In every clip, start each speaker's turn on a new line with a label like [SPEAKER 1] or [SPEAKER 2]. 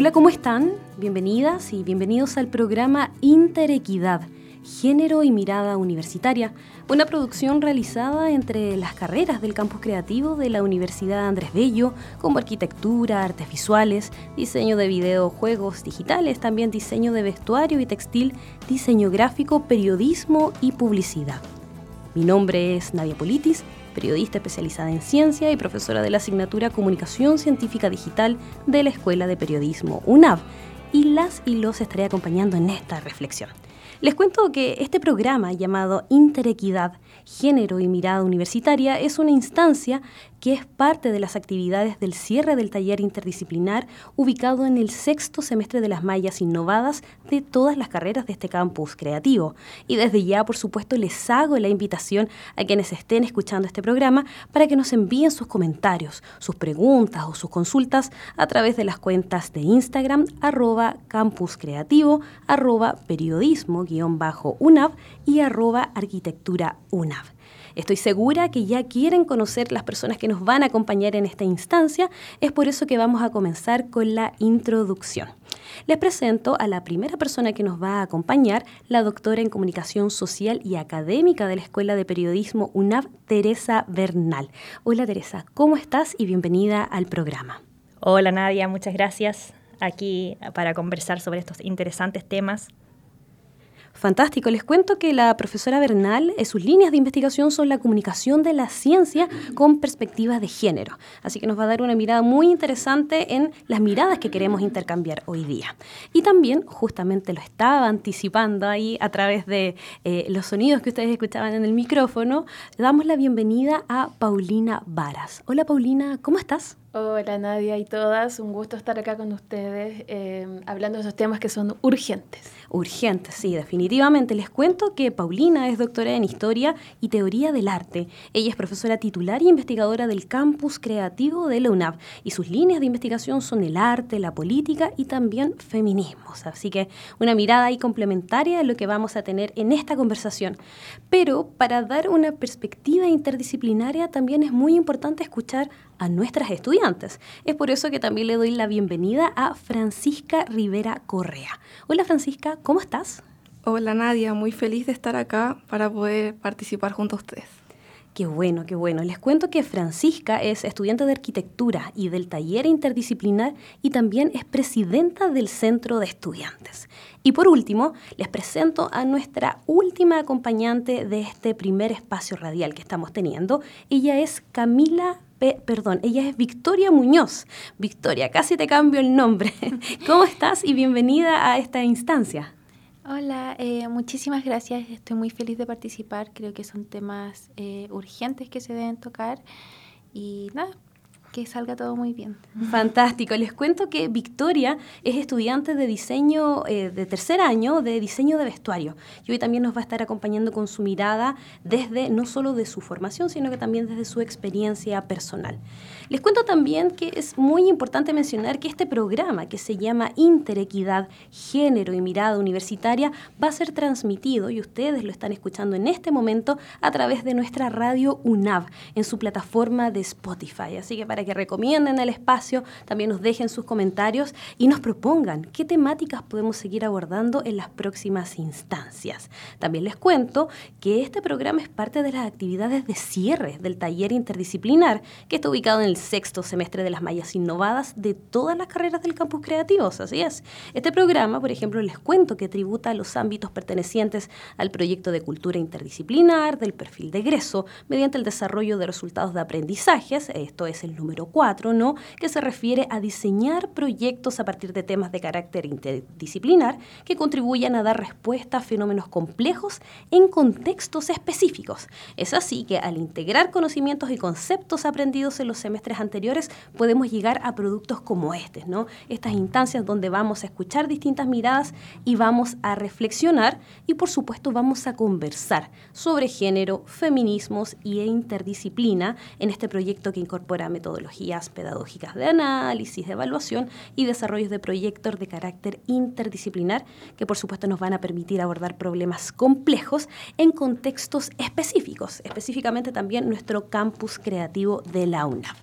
[SPEAKER 1] Hola, ¿cómo están? Bienvenidas y bienvenidos al programa Interequidad, Género y Mirada Universitaria, una producción realizada entre las carreras del campus creativo de la Universidad Andrés Bello, como arquitectura, artes visuales, diseño de videojuegos digitales, también diseño de vestuario y textil, diseño gráfico, periodismo y publicidad. Mi nombre es Nadia Politis periodista especializada en ciencia y profesora de la asignatura Comunicación Científica Digital de la Escuela de Periodismo UNAV, y las y los estaré acompañando en esta reflexión. Les cuento que este programa llamado Interequidad, Género y Mirada Universitaria es una instancia que es parte de las actividades del cierre del taller interdisciplinar ubicado en el sexto semestre de las mallas innovadas de todas las carreras de este campus creativo. Y desde ya, por supuesto, les hago la invitación a quienes estén escuchando este programa para que nos envíen sus comentarios, sus preguntas o sus consultas a través de las cuentas de Instagram arroba campuscreativo, arroba periodismo-unav y arroba arquitectura. Estoy segura que ya quieren conocer las personas que nos van a acompañar en esta instancia, es por eso que vamos a comenzar con la introducción. Les presento a la primera persona que nos va a acompañar, la doctora en Comunicación Social y Académica de la Escuela de Periodismo UNAV, Teresa Bernal. Hola Teresa, ¿cómo estás y bienvenida al programa?
[SPEAKER 2] Hola Nadia, muchas gracias aquí para conversar sobre estos interesantes temas
[SPEAKER 1] Fantástico. Les cuento que la profesora Bernal, eh, sus líneas de investigación son la comunicación de la ciencia con perspectivas de género. Así que nos va a dar una mirada muy interesante en las miradas que queremos intercambiar hoy día. Y también, justamente lo estaba anticipando ahí a través de eh, los sonidos que ustedes escuchaban en el micrófono, damos la bienvenida a Paulina Varas. Hola Paulina, ¿cómo estás?
[SPEAKER 3] Hola Nadia y todas, un gusto estar acá con ustedes eh, hablando de esos temas que son urgentes.
[SPEAKER 1] Urgentes, sí, definitivamente. Les cuento que Paulina es doctora en Historia y Teoría del Arte. Ella es profesora titular y investigadora del campus creativo de la UNAV y sus líneas de investigación son el arte, la política y también feminismos. Así que una mirada ahí complementaria a lo que vamos a tener en esta conversación. Pero para dar una perspectiva interdisciplinaria también es muy importante escuchar a nuestras estudiantes. Es por eso que también le doy la bienvenida a Francisca Rivera Correa. Hola Francisca, ¿cómo estás?
[SPEAKER 4] Hola Nadia, muy feliz de estar acá para poder participar junto a ustedes.
[SPEAKER 1] Qué bueno, qué bueno. Les cuento que Francisca es estudiante de arquitectura y del taller interdisciplinar y también es presidenta del centro de estudiantes. Y por último, les presento a nuestra última acompañante de este primer espacio radial que estamos teniendo. Ella es Camila perdón, ella es Victoria Muñoz. Victoria, casi te cambio el nombre. ¿Cómo estás y bienvenida a esta instancia?
[SPEAKER 5] Hola, eh, muchísimas gracias. Estoy muy feliz de participar. Creo que son temas eh, urgentes que se deben tocar. Y nada, que salga todo muy bien.
[SPEAKER 1] Fantástico. Les cuento que Victoria es estudiante de diseño eh, de tercer año de diseño de vestuario y hoy también nos va a estar acompañando con su mirada desde no solo de su formación, sino que también desde su experiencia personal. Les cuento también que es muy importante mencionar que este programa que se llama Interequidad, Género y Mirada Universitaria va a ser transmitido y ustedes lo están escuchando en este momento a través de nuestra radio UNAV en su plataforma de Spotify. Así que para que recomienden el espacio, también nos dejen sus comentarios y nos propongan qué temáticas podemos seguir abordando en las próximas instancias. También les cuento que este programa es parte de las actividades de cierre del taller interdisciplinar que está ubicado en el sexto semestre de las mallas innovadas de todas las carreras del campus creativos, así es. Este programa, por ejemplo, les cuento que tributa a los ámbitos pertenecientes al proyecto de cultura interdisciplinar, del perfil de egreso, mediante el desarrollo de resultados de aprendizajes, esto es el número 4, ¿no? que se refiere a diseñar proyectos a partir de temas de carácter interdisciplinar que contribuyan a dar respuesta a fenómenos complejos en contextos específicos. Es así que al integrar conocimientos y conceptos aprendidos en los semestres anteriores, podemos llegar a productos como este, ¿no? Estas instancias donde vamos a escuchar distintas miradas y vamos a reflexionar y por supuesto vamos a conversar sobre género, feminismos y interdisciplina en este proyecto que incorpora metodologías pedagógicas de análisis, de evaluación y desarrollos de proyectos de carácter interdisciplinar que por supuesto nos van a permitir abordar problemas complejos en contextos específicos, específicamente también nuestro campus creativo de la UNAV.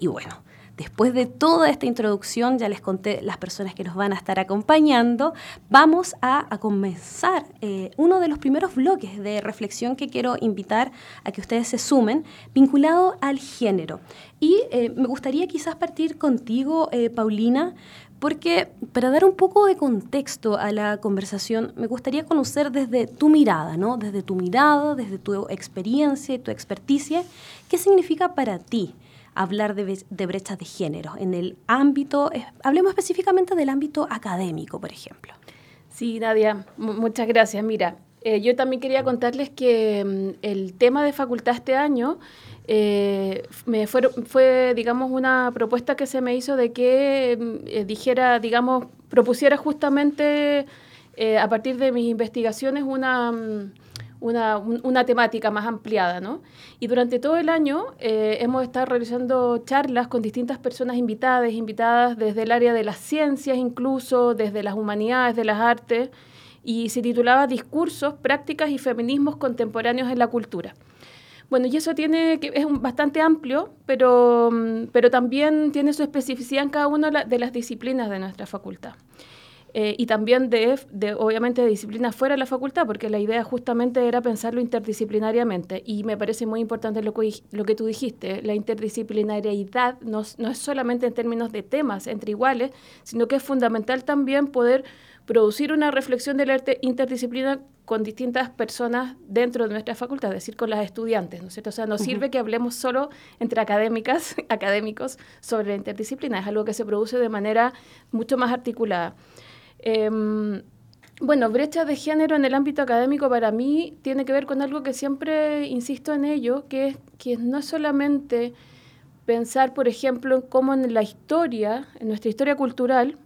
[SPEAKER 1] Y bueno, después de toda esta introducción, ya les conté las personas que nos van a estar acompañando, vamos a, comenzar eh, uno de los primeros bloques de reflexión que quiero invitar a que ustedes se sumen, vinculado al género. Y eh, me gustaría quizás partir contigo, eh, Paulina, porque para dar un poco de contexto a la conversación, me gustaría conocer desde tu mirada, ¿no? Desde tu mirada, desde tu experiencia y tu experticia, ¿qué significa para ti hablar de, brechas de género en el ámbito, hablemos específicamente del ámbito académico, por ejemplo?
[SPEAKER 3] Sí, Nadia, muchas gracias. Mira, eh, yo también quería contarles que mm, el tema de facultad este año eh, me fue, fue, digamos, una propuesta que se me hizo de que mm, eh, dijera, digamos, propusiera justamente a partir de mis investigaciones una, mm, una, una, temática más ampliada, ¿no? Y durante todo el año hemos estado realizando charlas con distintas personas invitadas, invitadas desde el área de las ciencias incluso, desde las humanidades, de las artes, y se titulaba Discursos, Prácticas y Feminismos Contemporáneos en la Cultura. Bueno, y eso tiene que es bastante amplio, pero, mm, pero también tiene su especificidad en cada una de las disciplinas de nuestra facultad. Eh, y también de, de, obviamente, de disciplinas fuera de la facultad, porque la idea justamente era pensarlo interdisciplinariamente. Y me parece muy importante lo que, lo que tú dijiste, la interdisciplinariedad no, no es solamente en términos de temas entre iguales, sino que es fundamental también poder producir una reflexión del arte interdisciplina con distintas personas dentro de nuestra facultad, es decir, con las estudiantes, ¿no es cierto? O sea, no sirve que hablemos solo entre académicas, académicos sobre la interdisciplina, es algo que se produce de manera mucho más articulada. Em, bueno, brecha de género en el ámbito académico para mí tiene que ver con algo que siempre insisto en ello, que es que no solamente pensar, por ejemplo, en cómo en la historia, en nuestra historia cultural,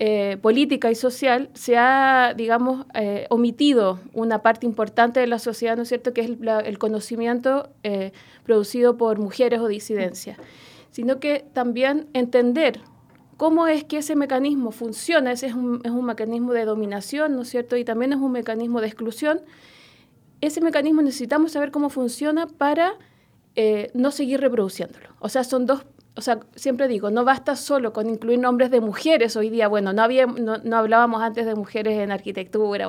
[SPEAKER 3] eh, política y social se ha, digamos, eh, omitido una parte importante de la sociedad, ¿no es cierto?, que es el, conocimiento eh, producido por mujeres o disidencias, sino que también entender cómo es que ese mecanismo funciona, ese es un, es un mecanismo de dominación, ¿no es cierto?, y también es un mecanismo de exclusión. Ese mecanismo necesitamos saber cómo funciona para no seguir reproduciéndolo. O sea, son dos o sea, siempre digo, no basta solo con incluir nombres de mujeres hoy día. Bueno, no, había, no, hablábamos antes de mujeres en arquitectura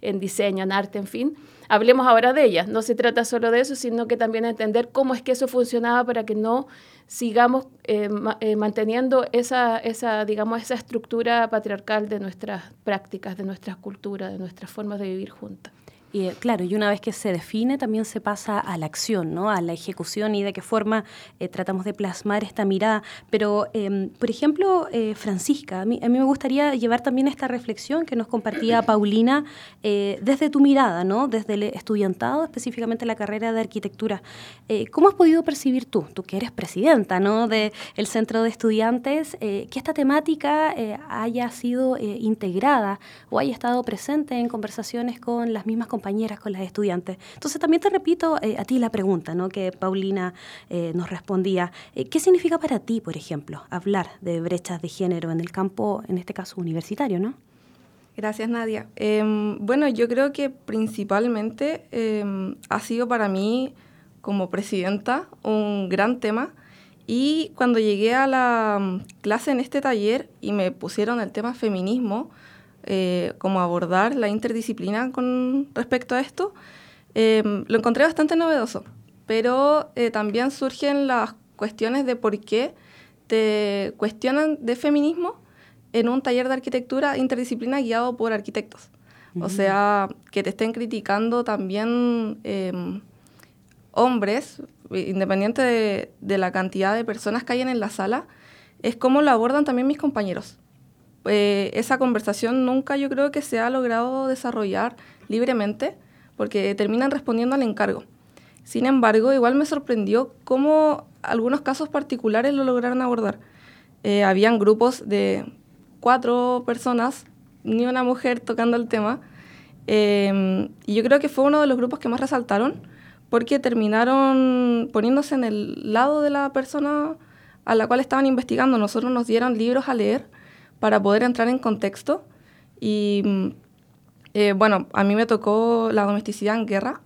[SPEAKER 3] en, diseño, en arte, en fin. Hablemos ahora de ellas. No se trata solo de eso, sino que también entender cómo es que eso funcionaba para que no sigamos eh, eh, manteniendo esa, esa, digamos, esa estructura patriarcal de nuestras prácticas, de nuestras culturas, de nuestras formas de vivir juntas.
[SPEAKER 1] Y eh, claro, y una vez que se define, también se pasa a la acción, ¿no? a la ejecución y de qué forma eh, tratamos de plasmar esta mirada. Pero, em, por ejemplo, eh, Francisca, a mí, a mí, me gustaría llevar también esta reflexión que nos compartía Paulina desde tu mirada, ¿no? desde el estudiantado, específicamente la carrera de arquitectura. ¿Cómo has podido percibir tú, tú que eres presidenta ¿no? del Centro de Estudiantes, que esta temática haya sido integrada o haya estado presente en conversaciones con las mismas compañeras, con las estudiantes. Entonces también te repito eh, a ti la pregunta ¿no? que Paulina eh, nos respondía. Eh, ¿Qué significa para ti, por ejemplo, hablar de brechas de género en el campo, en este caso universitario? ¿no?
[SPEAKER 4] Gracias, Nadia. Em, bueno, yo creo que principalmente em, ha sido para mí, como presidenta, un gran tema. Y cuando llegué a la mm, clase en este taller y me pusieron el tema feminismo, eh, cómo abordar la interdisciplina con respecto a esto, em, lo encontré bastante novedoso, pero eh, también surgen las cuestiones de por qué te cuestionan de feminismo en un taller de arquitectura interdisciplina guiado por arquitectos. O sea, que te estén criticando también em, hombres, independiente de, de, la cantidad de personas que hay en la sala, es cómo lo abordan también mis compañeros. Eh, esa conversación nunca yo creo que se ha logrado desarrollar libremente porque terminan respondiendo al encargo. Sin embargo, igual me sorprendió cómo algunos casos particulares lo lograron abordar. Eh, habían grupos de cuatro personas, ni una mujer tocando el tema, eh, y yo creo que fue uno de los grupos que más resaltaron porque terminaron poniéndose en el lado de la persona a la cual estaban investigando. Nosotros nos dieron libros a leer para poder entrar en contexto. Y mm, eh, bueno, a mí me tocó la domesticidad en guerra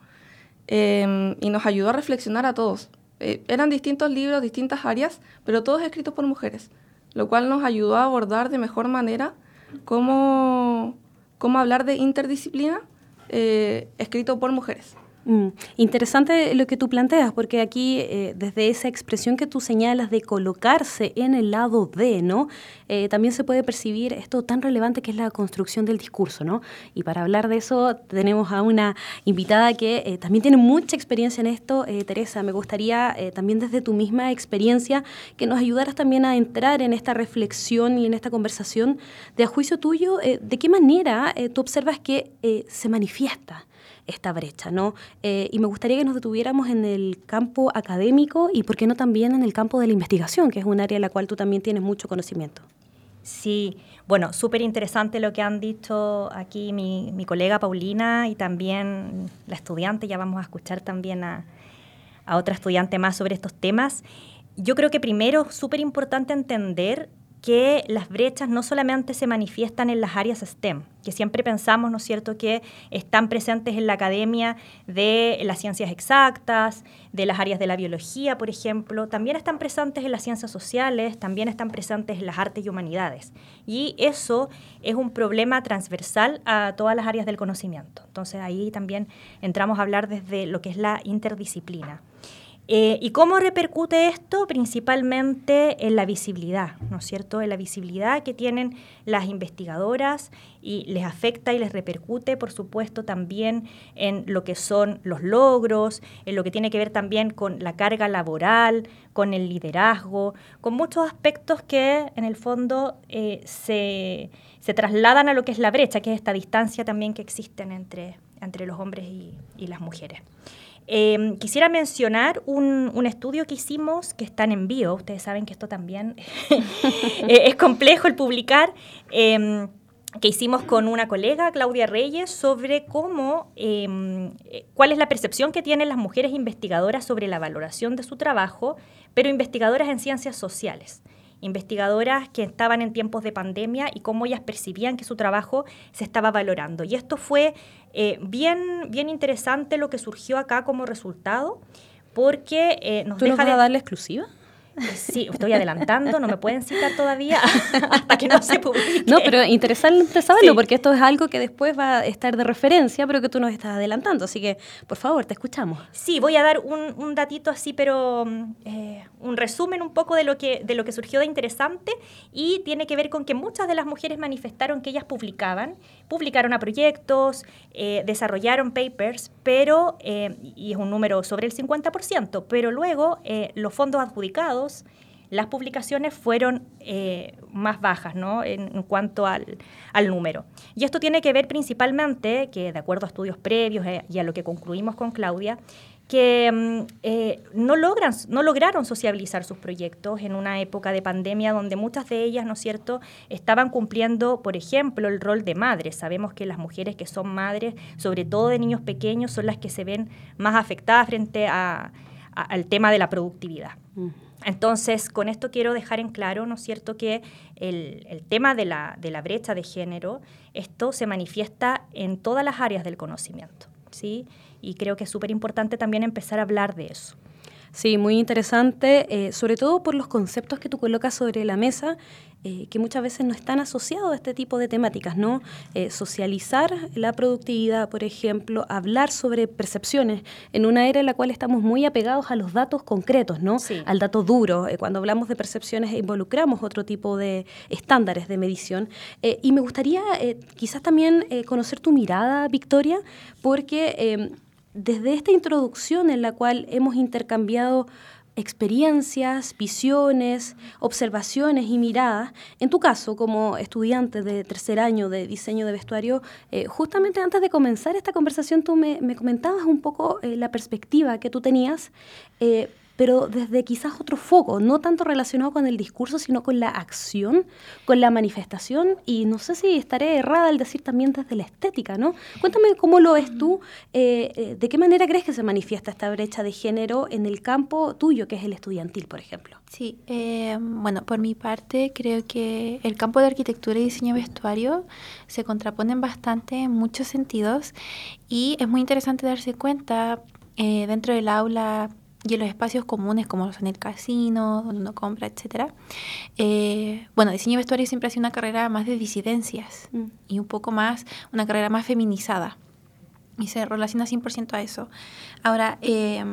[SPEAKER 4] em, y nos ayudó a reflexionar a todos, Eh, eran distintos libros, distintas áreas, pero todos escritos por mujeres, lo cual nos ayudó a abordar de mejor manera cómo, cómo hablar de interdisciplina eh, escrito por mujeres.
[SPEAKER 1] Mm, interesante lo que tú planteas, porque aquí, eh, desde esa expresión que tú señalas de colocarse en el lado de, ¿no? Eh, también se puede percibir esto tan relevante que es la construcción del discurso, ¿no? Y para hablar de eso, tenemos a una invitada que eh, también tiene mucha experiencia en esto. Teresa, me gustaría también desde tu misma experiencia que nos ayudaras también a entrar en esta reflexión y en esta conversación de a juicio tuyo, de qué manera tú observas que se manifiesta esta brecha, ¿no? Eh, y me gustaría que nos detuviéramos en el campo académico y, ¿por qué no también en el campo de la investigación, que es un área en la cual tú también tienes mucho conocimiento?
[SPEAKER 2] Sí, bueno, súper interesante lo que han dicho aquí mi, colega Paulina y también la estudiante, ya vamos a escuchar también a, a otra estudiante más sobre estos temas. Yo creo que primero súper importante entender que las brechas no solamente se manifiestan en las áreas STEM, que siempre pensamos, ¿no es cierto?, que están presentes en la academia de las ciencias exactas, de las áreas de la biología, por ejemplo, también están presentes en las ciencias sociales, también están presentes en las artes y humanidades. Y eso es un problema transversal a todas las áreas del conocimiento. Entonces ahí también entramos a hablar desde lo que es la interdisciplina. Eh, ¿Y cómo repercute esto? Principalmente en la visibilidad, ¿no es cierto? En la visibilidad que tienen las investigadoras y les afecta y les repercute, por supuesto, también en lo que son los logros, en lo que tiene que ver también con la carga laboral, con el liderazgo, con muchos aspectos que en el fondo eh, se, trasladan a lo que es la brecha, que es esta distancia también que existen entre, entre los hombres y, y las mujeres. Em, quisiera mencionar un, estudio que hicimos que está en envío. Ustedes saben que esto también eh, es complejo el publicar. Em, que hicimos con una colega, Claudia Reyes, sobre cómo, em, eh, cuál es la percepción que tienen las mujeres investigadoras sobre la valoración de su trabajo, pero investigadoras en ciencias sociales investigadoras que estaban en tiempos de pandemia y cómo ellas percibían que su trabajo se estaba valorando. Y esto fue eh, bien, bien interesante lo que surgió acá como resultado, porque eh, nos
[SPEAKER 1] ¿Tú deja nos vas a dar la exclusiva?
[SPEAKER 2] Sí, estoy adelantando, no me pueden citar todavía hasta que no se publique.
[SPEAKER 1] No, pero interesante saberlo, porque esto es algo que después va a estar de referencia, pero que tú nos estás adelantando. Así que, por favor, te escuchamos.
[SPEAKER 2] Sí, voy a dar un, un datito así, pero mm, eh, un resumen un poco de lo, que, de lo que surgió de interesante y tiene que ver con que muchas de las mujeres manifestaron que ellas publicaban, publicaron a proyectos, eh, desarrollaron papers, pero, eh, y es un número sobre el 50%, pero luego los fondos adjudicados las publicaciones fueron eh, más bajas ¿no? en, cuanto al, número. Y esto tiene que ver principalmente, que de acuerdo a estudios previos eh, y a lo que concluimos con Claudia, que mm, eh, no, logran, no lograron sociabilizar sus proyectos en una época de pandemia donde muchas de ellas, ¿no es cierto?, estaban cumpliendo, por ejemplo, el rol de madres. Sabemos que las mujeres que son madres, sobre todo de niños pequeños, son las que se ven más afectadas frente al tema de la productividad. Mm. Entonces, con esto quiero dejar en claro, ¿no es cierto?, que el, tema de la, de la, brecha de género, esto se manifiesta en todas las áreas del conocimiento, ¿sí? Y creo que es súper importante también empezar a hablar de eso.
[SPEAKER 1] Sí, muy interesante, eh, sobre todo por los conceptos que tú colocas sobre la mesa, eh, que muchas veces no están asociados a este tipo de temáticas, ¿no? Eh, socializar la productividad, por ejemplo, hablar sobre percepciones en una era en la cual estamos muy apegados a los datos concretos, ¿no? Al dato duro. cuando hablamos de percepciones involucramos otro tipo de estándares de medición. y me gustaría quizás también conocer tu mirada, Victoria, porque desde esta introducción en la cual hemos intercambiado experiencias, visiones, observaciones y miradas. En tu caso, como estudiante de tercer año de diseño de vestuario, eh, justamente antes de comenzar esta conversación tú me, comentabas un poco eh, la perspectiva que tú tenías eh, pero desde quizás otro foco, no tanto relacionado con el discurso, sino con la acción, con la manifestación, y no sé si estaré errada al decir también desde la estética, ¿no? Cuéntame cómo lo ves tú, eh, eh, de qué manera crees que se manifiesta esta brecha de género en el campo tuyo, que es el estudiantil, por ejemplo.
[SPEAKER 5] Sí, eh, bueno, por mi parte creo que el campo de arquitectura y diseño vestuario se contraponen bastante en muchos sentidos y es muy interesante darse cuenta dentro del aula y en los espacios comunes como son el casino, donde uno compra, etc. Eh, bueno, diseño vestuario siempre ha sido una carrera más de disidencias mm. y un poco más, una carrera más feminizada. Y se relaciona 100% a eso. Ahora, eh,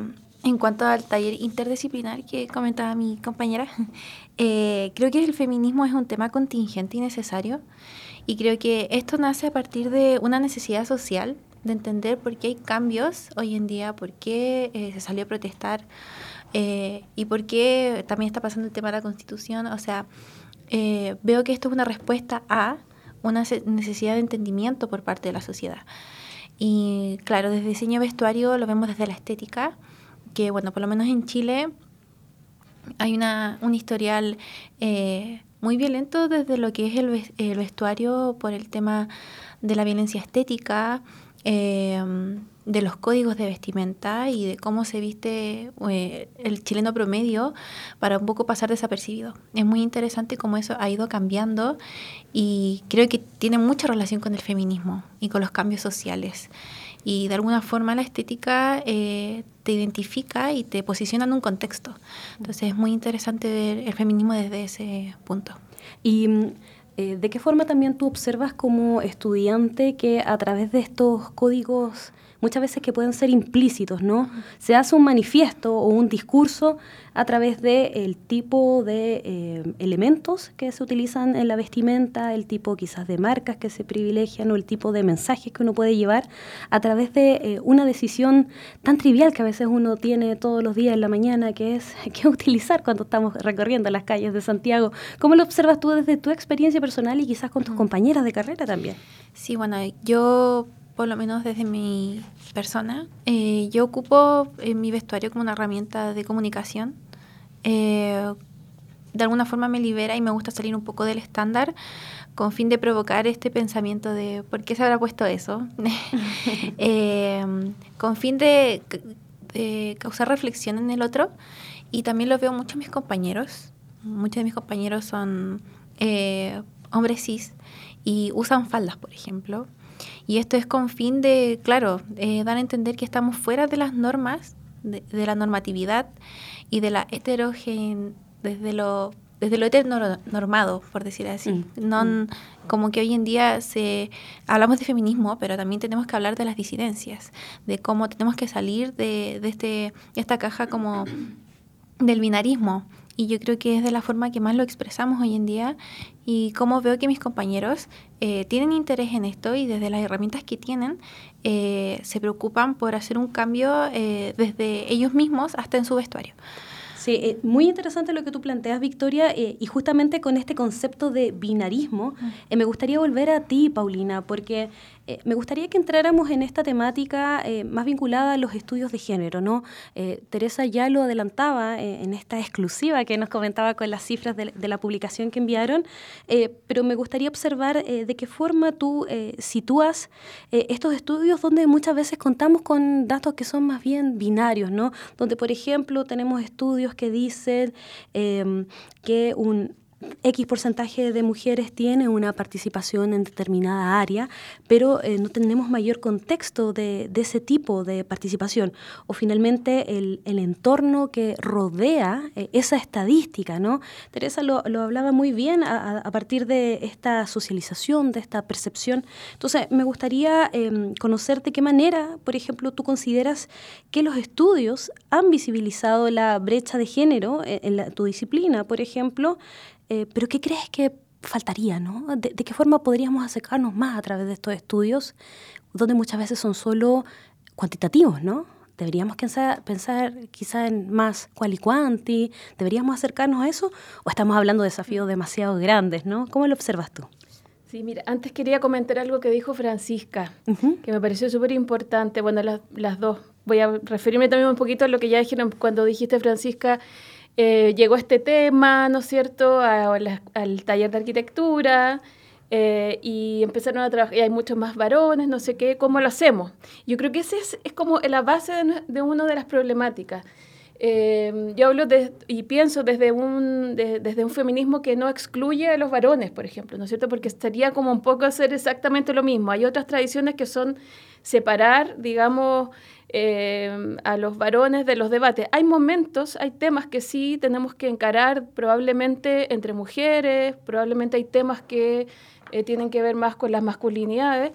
[SPEAKER 5] en cuanto al taller interdisciplinar que comentaba mi compañera, eh, creo que el feminismo es un tema contingente y necesario. Y creo que esto nace a partir de una necesidad social de entender por qué hay cambios hoy en día, por qué eh, se salió a protestar eh, y por qué también está pasando el tema de la constitución. O sea, eh, veo que esto es una respuesta a una necesidad de entendimiento por parte de la sociedad. Y claro, desde diseño vestuario lo vemos desde la estética, que bueno, por lo menos en Chile hay una, un historial muy violento desde lo que es el, el vestuario por el tema de la violencia estética, eh, de los códigos de vestimenta y de cómo se viste eh, el chileno promedio para un poco pasar desapercibido. Es muy interesante cómo eso ha ido cambiando y creo que tiene mucha relación con el feminismo y con los cambios sociales. Y de alguna forma la estética eh, te identifica y te posiciona en un contexto. Entonces es muy interesante ver el feminismo desde ese punto.
[SPEAKER 1] Y mm, eh, ¿De qué forma también tú observas como estudiante que a través de estos códigos muchas veces que pueden ser implícitos, ¿no? Se hace un manifiesto o un discurso a través del el tipo de eh, elementos que se utilizan en la vestimenta, el tipo quizás de marcas que se privilegian o el tipo de mensajes que uno puede llevar a través de eh, una decisión tan trivial que a veces uno tiene todos los días en la mañana, que es qué utilizar cuando estamos recorriendo las calles de Santiago. ¿Cómo lo observas tú desde tu experiencia personal y quizás con tus compañeras de carrera también?
[SPEAKER 5] Sí, bueno, yo por lo menos desde mi persona, eh, yo ocupo en mi vestuario como una herramienta de comunicación. Eh, de alguna forma me libera y me gusta salir un poco del estándar con fin de provocar este pensamiento de por qué se habrá puesto eso, eh, con fin de, causar reflexión en el otro y también lo veo mucho en mis compañeros. Muchos de mis compañeros son hombres cis y usan faldas, por ejemplo. Y esto es con fin de, claro, eh, dar a entender que estamos fuera de las normas, de, la normatividad y de la heterogen, desde lo desde lo heteronormado, por decir así. Mm, no, mm. Como que hoy en día se hablamos de feminismo, pero también tenemos que hablar de las disidencias, de cómo tenemos que salir de, de este, esta caja como del binarismo y yo creo que es de la forma que más lo expresamos hoy en día y como veo que mis compañeros eh, tienen interés en esto y desde las herramientas que tienen eh, se preocupan por hacer un cambio eh, desde ellos mismos hasta en su vestuario.
[SPEAKER 1] Sí, eh, muy interesante lo que tú planteas, Victoria, eh, y justamente con este concepto de binarismo, eh, me gustaría volver a ti, Paulina, porque me gustaría que entráramos en esta temática más vinculada a los estudios de género, ¿no? Teresa ya lo adelantaba en esta exclusiva que nos comentaba con las cifras de, de la publicación que enviaron, pero me gustaría observar de qué forma tú sitúas estos estudios donde muchas veces contamos con datos que son más bien binarios, ¿no? Donde, por ejemplo, tenemos estudios que dicen que un X porcentaje de mujeres tiene una participación en determinada área, pero eh, no tenemos mayor contexto de, ese tipo de participación. O finalmente el, entorno que rodea eh, esa estadística, ¿no? Teresa lo, hablaba muy bien a, partir de esta socialización, de esta percepción. Entonces, me gustaría em, conocer de qué manera, por ejemplo, tú consideras que los estudios han visibilizado la brecha de género en, en tu disciplina, por ejemplo, eh, pero ¿qué crees que faltaría, no? ¿De, qué forma podríamos acercarnos más a través de estos estudios, donde muchas veces son solo cuantitativos, ¿no? Deberíamos pensar, pensar quizá en más cual y cuanti, deberíamos acercarnos a eso, o estamos hablando de desafíos demasiado grandes, ¿no? ¿Cómo lo observas tú?
[SPEAKER 3] Sí, mira, antes quería comentar algo que dijo Francisca, que me pareció súper importante. Bueno, las, las dos. Voy a referirme también un poquito a lo que ya dijeron cuando dijiste, Francisca, eh, llegó este tema, ¿no es cierto?, al taller de arquitectura eh, y empezaron a trabajar, y hay muchos más varones, no sé qué, ¿cómo lo hacemos? Yo creo que esa es, como la base de, una de las problemáticas. Eh, yo hablo y pienso desde un, desde un feminismo que no excluye a los varones, por ejemplo, ¿no es cierto? Porque estaría como un poco hacer exactamente lo mismo. Hay otras tradiciones que son separar, digamos, eh, a los varones de los debates. Hay momentos, hay temas que sí tenemos que encarar probablemente entre mujeres, probablemente hay temas que eh, tienen que ver más con las masculinidades.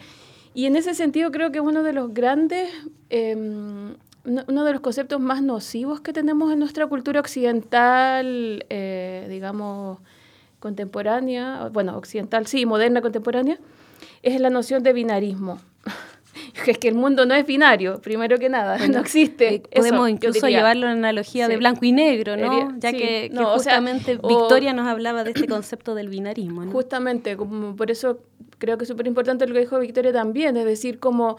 [SPEAKER 3] Y en ese sentido creo que uno de los grandes, em, uno de los conceptos más nocivos que tenemos en nuestra cultura occidental, eh, digamos, contemporánea, bueno, occidental, sí, moderna, contemporánea, es la noción de binarismo. es que el mundo no es binario, primero que nada, no existe.
[SPEAKER 1] Eh, podemos incluso llevarlo en analogía de blanco y negro, ¿no? ya que, justamente Victoria nos hablaba de este concepto del binarismo. ¿no?
[SPEAKER 3] Justamente, como por eso creo que es súper importante lo que dijo Victoria también, es decir, como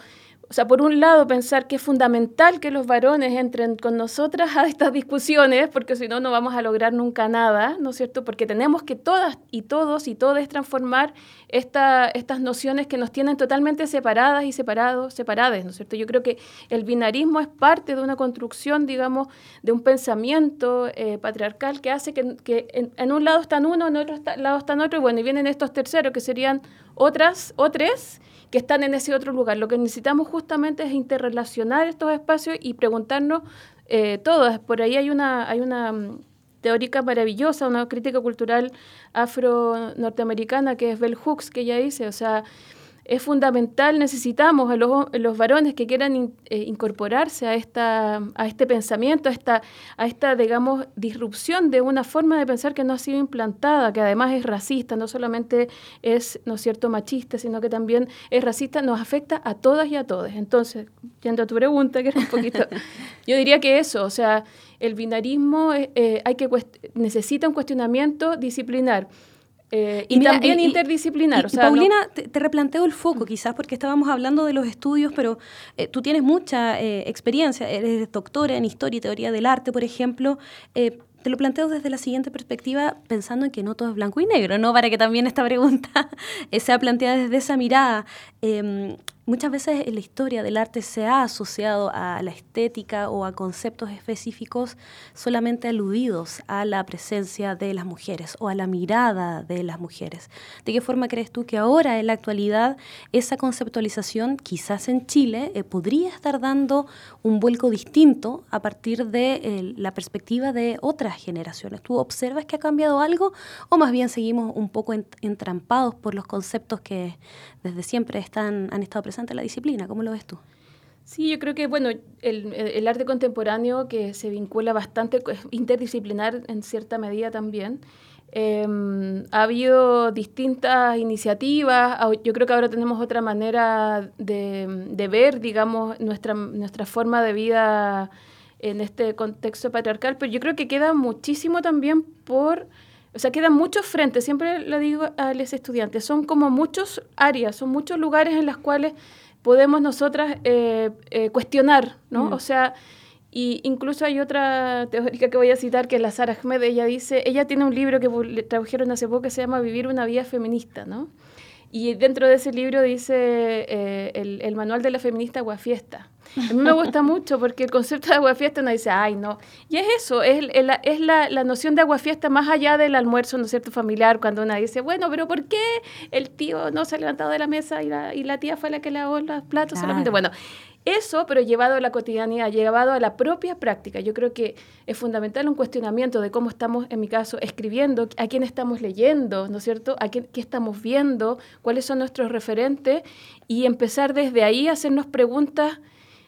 [SPEAKER 3] o sea, por un lado, pensar que es fundamental que los varones entren con nosotras a estas discusiones, porque si no, no vamos a lograr nunca nada, ¿no es cierto? Porque tenemos que todas y todos y todas transformar esta, estas nociones que nos tienen totalmente separadas y separados, separadas, ¿no es cierto? Yo creo que el binarismo es parte de una construcción, digamos, de un pensamiento eh, patriarcal que hace que, que en, un lado están uno, en otro lado están otro, y bueno, y vienen estos terceros que serían otras, otras que están en ese otro lugar. Lo que necesitamos justamente es interrelacionar estos espacios y preguntarnos eh, todas. Por ahí hay una, hay una mm, teórica maravillosa, una crítica cultural afro-norteamericana que es Bell Hooks, que ella dice, o sea, es fundamental, necesitamos a los, los varones que quieran eh, incorporarse a, esta, a este pensamiento, a esta, a esta, digamos, disrupción de una forma de pensar que no ha sido implantada, que además es racista, no solamente es, ¿no es cierto?, machista, sino que también es racista, nos afecta a todas y a todos. Entonces, yendo a tu pregunta, que era un poquito, yo diría que eso, o sea, el binarismo eh, eh, hay que necesita un cuestionamiento disciplinar. Eh, y, también interdisciplinar.
[SPEAKER 1] o Paulina, te, replanteo el foco quizás porque estábamos hablando de los estudios, pero eh, tú tienes mucha eh, experiencia, eres doctora en historia y teoría del arte, por ejemplo. te lo planteo desde la siguiente perspectiva, pensando en que no todo es blanco y negro, ¿no? Para que también esta pregunta sea planteada desde esa mirada. Muchas veces la historia del arte se ha asociado a la estética o a conceptos específicos solamente aludidos a la presencia de las mujeres o a la mirada de las mujeres. ¿De qué forma crees tú que ahora en la actualidad esa conceptualización quizás en Chile eh, podría estar dando un vuelco distinto a partir de eh, la perspectiva de otras generaciones? ¿Tú observas que ha cambiado algo o más bien seguimos un poco entrampados por los conceptos que desde siempre están, han estado presentes en la disciplina. ¿Cómo lo ves tú?
[SPEAKER 3] Sí, yo creo que bueno, el, arte contemporáneo que se vincula bastante, interdisciplinar en cierta medida también. Em, ha habido distintas iniciativas, yo creo que ahora tenemos otra manera de, ver, digamos, nuestra, nuestra forma de vida en este contexto patriarcal, pero yo creo que queda muchísimo también por o sea, quedan muchos frentes, siempre lo digo a los estudiantes, son como muchos áreas, son muchos lugares en los cuales podemos nosotras eh, eh, cuestionar, ¿no? Mm. O sea, y incluso hay otra teórica que voy a citar, que es la Sara Ahmed, ella dice, ella tiene un libro que tradujeron hace poco que se llama Vivir una vida feminista, ¿no? Y dentro de ese libro dice eh, el, el, manual de la feminista Guafiesta. A mí me gusta mucho porque el concepto de aguafiesta no dice, ay, no. Y es eso, es, es la, la, noción de aguafiesta más allá del almuerzo, ¿no es cierto?, familiar, cuando una dice, bueno, pero ¿por qué el tío no se ha levantado de la mesa y la, y la tía fue la que lavó los platos solamente? Bueno, eso, pero llevado a la cotidianidad, llevado a la propia práctica. Yo creo que es fundamental un cuestionamiento de cómo estamos, en mi caso, escribiendo, a quién estamos leyendo, ¿no es cierto? A qué, qué estamos viendo, cuáles son nuestros referentes y empezar desde ahí a hacernos preguntas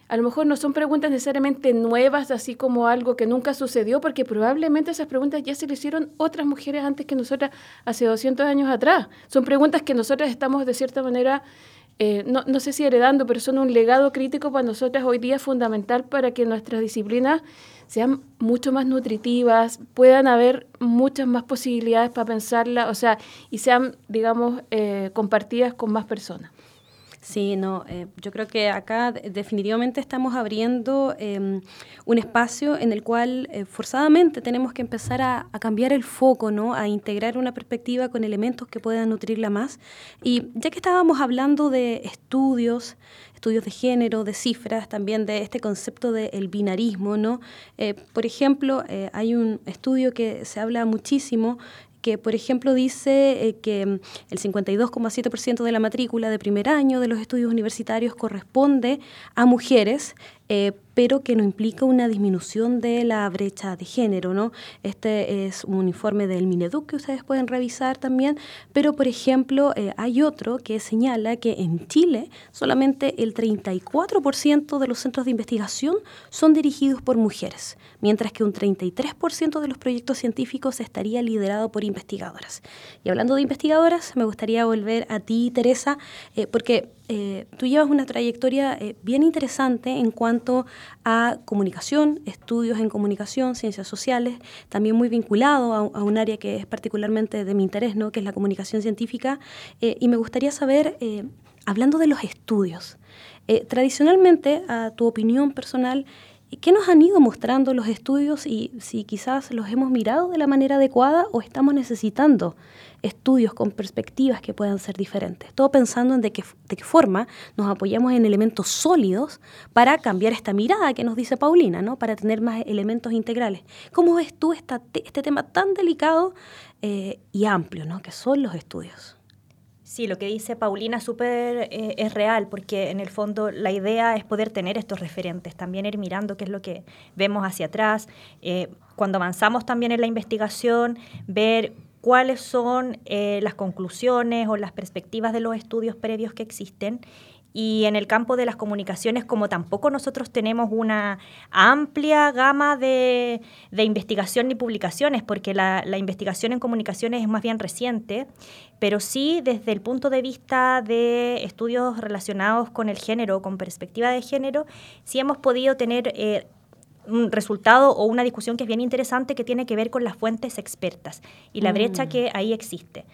[SPEAKER 3] a lo mejor no son preguntas necesariamente nuevas, así como algo que nunca sucedió, porque probablemente esas preguntas ya se le hicieron otras mujeres antes que nosotras, hace 200 años atrás. Son preguntas que nosotras estamos de cierta manera, eh, no, no, sé si heredando, pero son un legado crítico para nosotras hoy día fundamental para que nuestras disciplinas sean mucho más nutritivas, puedan haber muchas más posibilidades para pensarla, o sea, y sean, digamos, eh, compartidas con más personas.
[SPEAKER 1] Sí, no, eh, yo creo que acá definitivamente estamos abriendo em, un espacio en el cual eh, forzadamente tenemos que empezar a, cambiar el foco, ¿no? A integrar una perspectiva con elementos que puedan nutrirla más. Y ya que estábamos hablando de estudios, estudios de género, de cifras, también de este concepto del binarismo, ¿no? Eh, por ejemplo, hay un estudio que se habla muchísimo que, por ejemplo, dice eh, que mm, el 52,7% de la matrícula de primer año de los estudios universitarios corresponde a mujeres eh, pero que no implica una disminución de la brecha de género, ¿no? Este es un informe del Mineduc que ustedes pueden revisar también, pero por ejemplo eh, hay otro que señala que en Chile solamente el 34% de los centros de investigación son dirigidos por mujeres, mientras que un 33% de los proyectos científicos estaría liderado por investigadoras. Y hablando de investigadoras, me gustaría volver a ti, Teresa, eh, porque eh, tú llevas una trayectoria eh, bien interesante en cuanto a comunicación, estudios en comunicación, ciencias sociales, también muy vinculado a, un área que es particularmente de mi interés, ¿no? que es la comunicación científica. y me gustaría saber, hablando de los estudios, tradicionalmente, a tu opinión personal, ¿Qué nos han ido mostrando los estudios y si quizás los hemos mirado de la manera adecuada o estamos necesitando estudios con perspectivas que puedan ser diferentes? Todo pensando en de qué, de qué forma nos apoyamos en elementos sólidos para cambiar esta mirada que nos dice Paulina, ¿no? para tener más elementos integrales. ¿Cómo ves tú este tema tan delicado eh, y amplio ¿no? que son los estudios?
[SPEAKER 2] Sí, lo que dice Paulina súper eh, es real, porque en el fondo la idea es poder tener estos referentes, también ir mirando qué es lo que vemos hacia atrás. Eh, cuando avanzamos también en la investigación, ver cuáles son eh, las conclusiones o las perspectivas de los estudios previos que existen. Y en el campo de las comunicaciones, como tampoco nosotros tenemos una amplia gama de, investigación y publicaciones, porque la, investigación en comunicaciones es más bien reciente, pero sí desde el punto de vista de estudios relacionados con el género, con perspectiva de género, sí hemos podido tener... Eh, un resultado o una discusión que es bien interesante que tiene que ver con las fuentes expertas y la brecha mm. que ahí existe.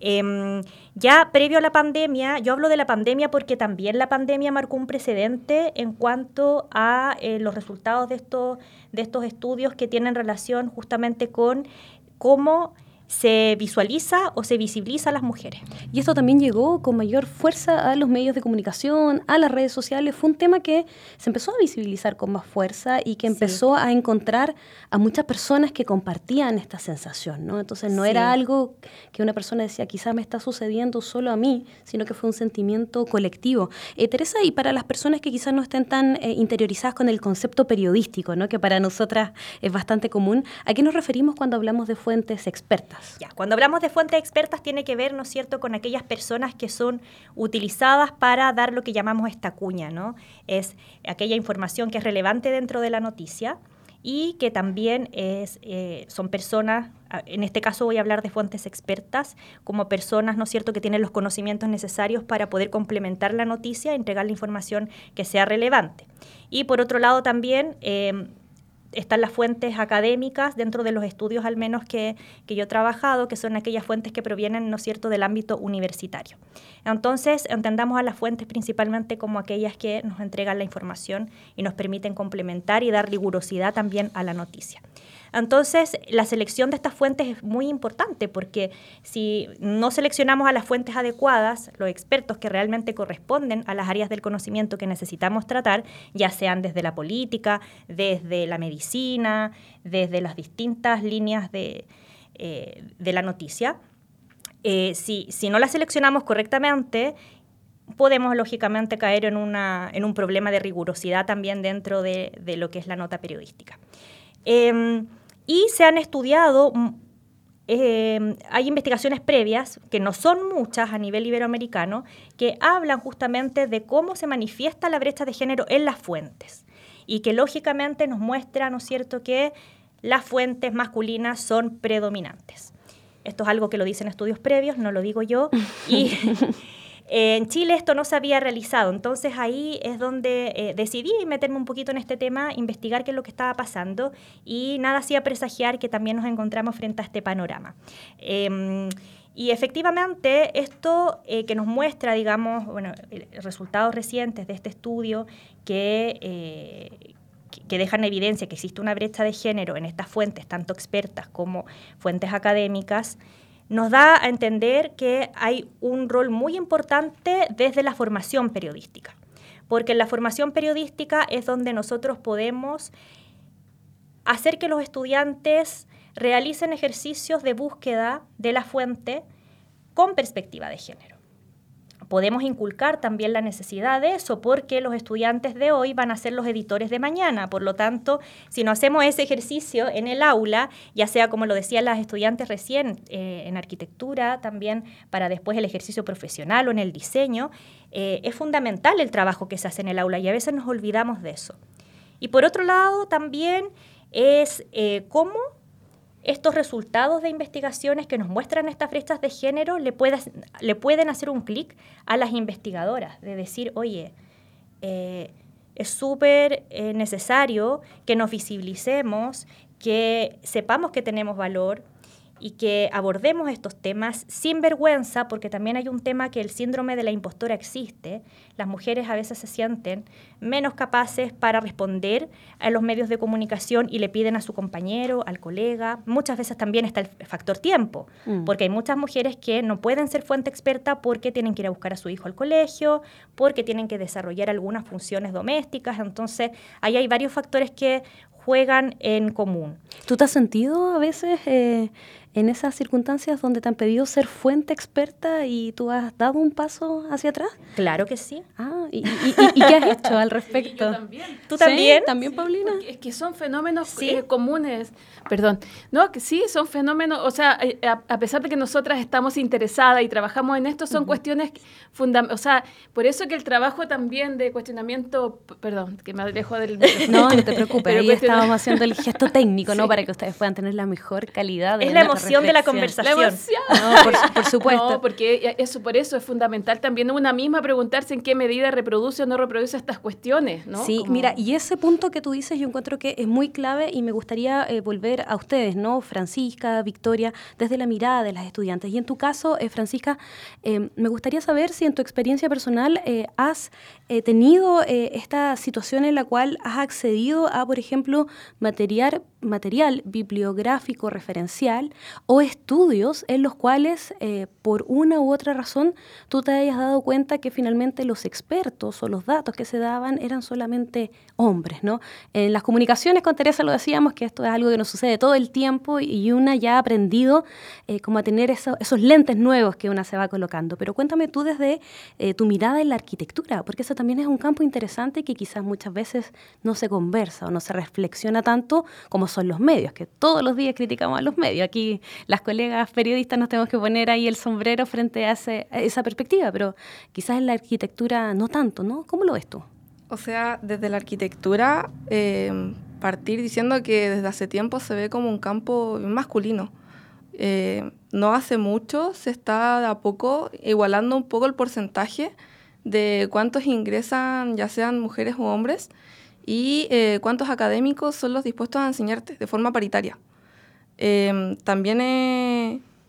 [SPEAKER 2] Em, ya previo a la pandemia, yo hablo de la pandemia porque también la pandemia marcó un precedente en cuanto a eh, los resultados de estos, de estos estudios que tienen relación justamente con cómo se visualiza o se visibiliza a las mujeres.
[SPEAKER 1] Y esto también llegó con mayor fuerza a los medios de comunicación, a las redes sociales. Fue un tema que se empezó a visibilizar con más fuerza y que empezó a encontrar a muchas personas que compartían esta sensación, ¿no? Entonces no era algo que una persona decía, quizá me está sucediendo solo a mí, sino que fue un sentimiento colectivo. Eh, Teresa, y para las personas que quizás no estén tan eh, interiorizadas con el concepto periodístico, ¿no? Que para nosotras es bastante común, ¿a qué nos referimos cuando hablamos de fuentes expertas?
[SPEAKER 2] Ya, cuando hablamos de fuentes expertas tiene que ver, ¿no es cierto?, con aquellas personas que son utilizadas para dar lo que llamamos esta cuña, ¿no? Es aquella información que es relevante dentro de la noticia y que también es, eh, son personas, en este caso voy a hablar de fuentes expertas, como personas, ¿no es cierto?, que tienen los conocimientos necesarios para poder complementar la noticia entregar la información que sea relevante. Y por otro lado también... Eh, están las fuentes académicas dentro de los estudios al menos que, que, yo he trabajado, que son aquellas fuentes que provienen, ¿no es cierto?, del ámbito universitario. Entonces, entendamos a las fuentes principalmente como aquellas que nos entregan la información y nos permiten complementar y dar rigurosidad también a la noticia. Entonces, la selección de estas fuentes es muy importante porque si no seleccionamos a las fuentes adecuadas, los expertos que realmente corresponden a las áreas del conocimiento que necesitamos tratar, ya sean desde la política, desde la medicina, desde las distintas líneas de, eh, la noticia, eh, si, no las seleccionamos correctamente, podemos lógicamente caer en, un problema de rigurosidad también dentro de, lo que es la nota periodística. Em, y se han estudiado, mm, eh, hay investigaciones previas, que no son muchas a nivel iberoamericano, que hablan justamente de cómo se manifiesta la brecha de género en las fuentes y que lógicamente nos muestra, ¿no es cierto?, que las fuentes masculinas son predominantes. Esto es algo que lo dicen estudios previos, no lo digo yo. Y en Chile esto no se había realizado, entonces ahí es donde eh, decidí meterme un poquito en este tema, investigar qué es lo que estaba pasando y nada hacía presagiar que también nos encontramos frente a este panorama. Em, y efectivamente, esto eh, que nos muestra, digamos, bueno, resultados recientes de este estudio que, eh, que dejan evidencia que existe una brecha de género en estas fuentes, tanto expertas como fuentes académicas, nos da a entender que hay un rol muy importante desde la formación periodística, porque en la formación periodística es donde nosotros podemos hacer que los estudiantes realicen ejercicios de búsqueda de la fuente con perspectiva de género. Podemos inculcar también la necesidad de eso, porque los estudiantes de hoy van a ser los editores de mañana. Por lo tanto, si no hacemos ese ejercicio en el aula, ya sea como lo decían las estudiantes recién eh, en arquitectura, también para después el ejercicio profesional o en el diseño, eh, es fundamental el trabajo que se hace en el aula y a veces nos olvidamos de eso. Y por otro lado, también es eh, cómo estos resultados de investigaciones que nos muestran estas brechas de género le, le pueden hacer un clic a las investigadoras, de decir, oye, eh, es súper necesario que nos visibilicemos, que sepamos que tenemos valor, y que abordemos estos temas sin vergüenza, porque también hay un tema que el síndrome de la impostora existe. Las mujeres a veces se sienten menos capaces para responder a los medios de comunicación y le piden a su compañero, al colega. Muchas veces también está el factor tiempo, mm. porque hay muchas mujeres que no pueden ser fuente experta porque tienen que ir a buscar a su hijo al colegio, porque tienen que desarrollar algunas funciones domésticas. Entonces, ahí hay varios factores que juegan en común.
[SPEAKER 1] ¿Tú te has sentido a veces eh, en esas circunstancias donde te han pedido ser fuente experta y tú has dado un paso hacia atrás?
[SPEAKER 2] Claro que sí.
[SPEAKER 1] Ah, ¿y, qué has hecho al respecto?
[SPEAKER 3] también.
[SPEAKER 1] ¿Tú también?
[SPEAKER 3] ¿También, Paulina? es que son fenómenos eh, comunes. Perdón. No, que sí, son fenómenos, o sea, eh, a, pesar de que nosotras estamos interesadas y trabajamos en esto, son cuestiones fundamentales. O sea, por eso que el trabajo también de cuestionamiento, perdón, que me alejo del...
[SPEAKER 1] no, no te preocupes, ahí estábamos haciendo el gesto técnico, ¿no? Para que ustedes puedan tener la mejor calidad
[SPEAKER 2] de Es la emoción de la conversación. La emoción.
[SPEAKER 1] No, por, supuesto.
[SPEAKER 3] No, porque eso, por eso es fundamental también una misma preguntarse en qué medida reproduce o no reproduce estas cuestiones, ¿no?
[SPEAKER 1] Sí, mira, y ese punto que tú dices yo encuentro que es muy clave y me gustaría eh, volver a ustedes, ¿no? Francisca, Victoria, desde la mirada de las estudiantes. Y en tu caso, eh, Francisca, eh, me gustaría saber si en tu experiencia personal has tenido esta situación en la cual has accedido a, por ejemplo, material, material bibliográfico referencial o estudios en los cuales eh, por una u otra razón tú te hayas dado cuenta que finalmente los expertos o los datos que se daban eran solamente hombres, ¿no? En las comunicaciones con Teresa lo decíamos que esto es algo que nos sucede todo el tiempo y una ya ha aprendido eh, como a tener esos lentes nuevos que una se va colocando. Pero cuéntame tú desde eh, tu mirada en la arquitectura, porque eso también es un campo interesante que quizás muchas veces no se conversa o no se reflexiona tanto como son los medios, que todos los días criticamos a los medios. Aquí las colegas periodistas nos tenemos que poner ahí el sombrero frente a, esa perspectiva, pero quizás en la arquitectura no tanto, ¿no? ¿Cómo lo ves tú?
[SPEAKER 4] O sea, desde la arquitectura, eh, partir diciendo que desde hace tiempo se ve como un campo masculino. Eh, no hace mucho se está de a poco igualando un poco el porcentaje de cuántos ingresan, ya sean mujeres o hombres, y eh, cuántos académicos son los dispuestos a enseñarte de forma paritaria. Em, también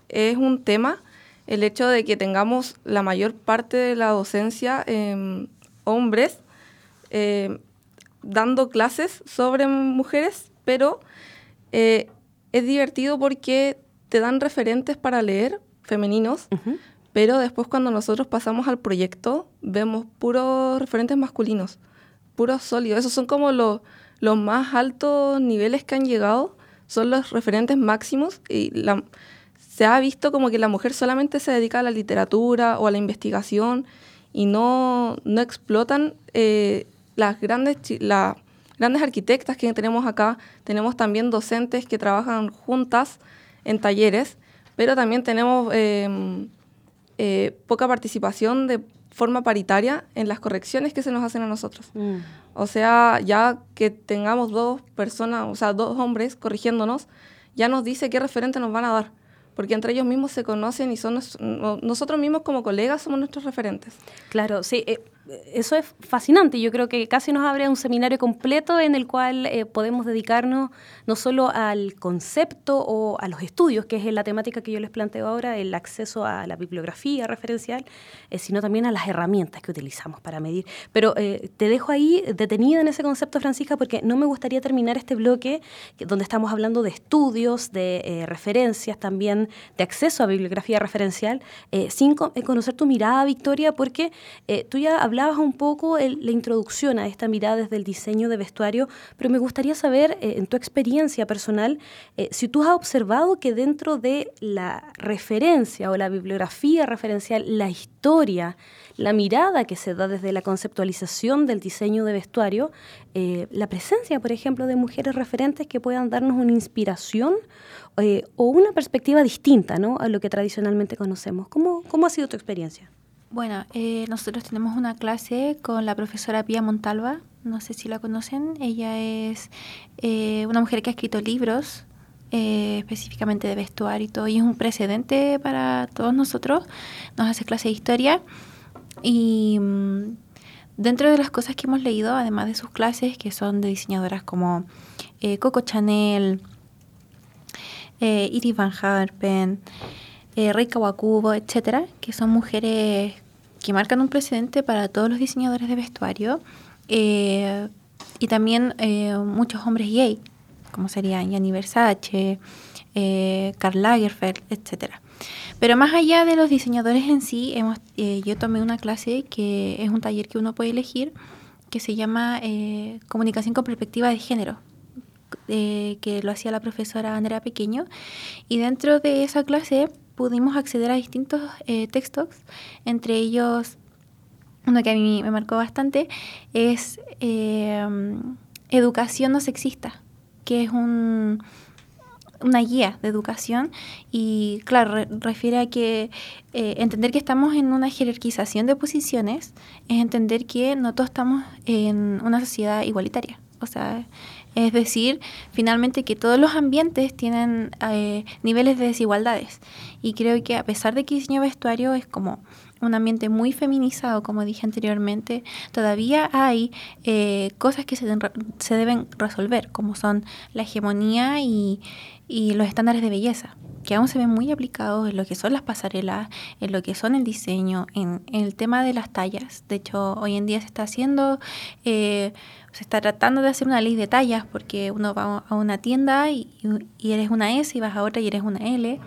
[SPEAKER 4] es un tema el hecho de que tengamos la mayor parte de la docencia em, hombres em, dando clases sobre mujeres, pero eh, es divertido porque te dan referentes para leer femeninos, pero después cuando nosotros pasamos al proyecto vemos puros referentes masculinos puros sólidos. Esos son como los, los más altos niveles que han llegado, son los referentes máximos y la, se ha visto como que la mujer solamente se dedica a la literatura o a la investigación y no, no explotan eh, las grandes, las grandes arquitectas que tenemos acá. Tenemos también docentes que trabajan juntas en talleres, pero también tenemos em, eh, poca participación de forma paritaria en las correcciones que se nos hacen a nosotros. Mm. O sea, ya que tengamos dos personas, o sea, dos hombres corrigiéndonos, ya nos dice qué referente nos van a dar, porque entre ellos mismos se conocen y son nosotros mismos como colegas somos nuestros referentes.
[SPEAKER 1] Claro, sí. Eh, eso es fascinante. Yo creo que casi nos abre un seminario completo en el cual eh, podemos dedicarnos no solo al concepto o a los estudios, que es la temática que yo les planteo ahora, el acceso a la bibliografía referencial, eh, sino también a las herramientas que utilizamos para medir. Pero eh, te dejo ahí detenida en ese concepto, Francisca, porque no me gustaría terminar este bloque donde estamos hablando de estudios, de referencias, también de acceso a bibliografía referencial, sin conocer tu mirada, Victoria, porque tú ya hablaste hablabas un poco la introducción a esta mirada desde el diseño de vestuario, pero me gustaría saber, eh, en tu experiencia personal, eh, si tú has observado que dentro de la referencia o la bibliografía referencial, la historia, la mirada que se da desde la conceptualización del diseño de vestuario, eh, la presencia, por ejemplo, de mujeres referentes que puedan darnos una inspiración o una perspectiva distinta ¿no? a lo que tradicionalmente conocemos. ¿Cómo, cómo ha sido tu experiencia?
[SPEAKER 5] Bueno, eh, nosotros tenemos una clase con la profesora Pia Montalva, no sé si la conocen, ella es eh, una mujer que ha escrito libros eh, específicamente de vestuario y todo, y es un precedente para todos nosotros, nos hace clase de historia y mm, dentro de las cosas que hemos leído, además de sus clases, que son de diseñadoras como Coco Chanel, Iris Van Harpen, eh, Rey Kawakubo, etcétera, que son mujeres que marcan un precedente para todos los diseñadores de vestuario eh, y también eh, muchos hombres gay, como serían Gianni Versace, eh, Karl Lagerfeld, etc. Pero más allá de los diseñadores en sí, hemos, yo tomé una clase que es un taller que uno puede elegir que se llama Comunicación con Perspectiva de Género, que lo hacía la profesora Andrea Pequeño. Y dentro de esa clase pudimos acceder a distintos eh, textos, entre ellos uno que a mí me marcó bastante es eh, Educación no sexista, que es un, una guía de educación y claro, refiere a que eh, entender que estamos en una jerarquización de posiciones es entender que no todos estamos en una sociedad igualitaria. O sea, es decir, finalmente que todos los ambientes tienen eh, niveles de desigualdades. Y creo que a pesar de que diseño vestuario es como un ambiente muy feminizado, como dije anteriormente, todavía hay eh, cosas que se, deben resolver, como son la hegemonía y, y los estándares de belleza que aún se ven muy aplicados en lo que son las pasarelas, en lo que son el diseño, en, el tema de las tallas. De hecho, hoy en día se está haciendo eh, se está tratando de hacer una ley de tallas porque uno va a una tienda y, eres una S y vas a otra y eres una L.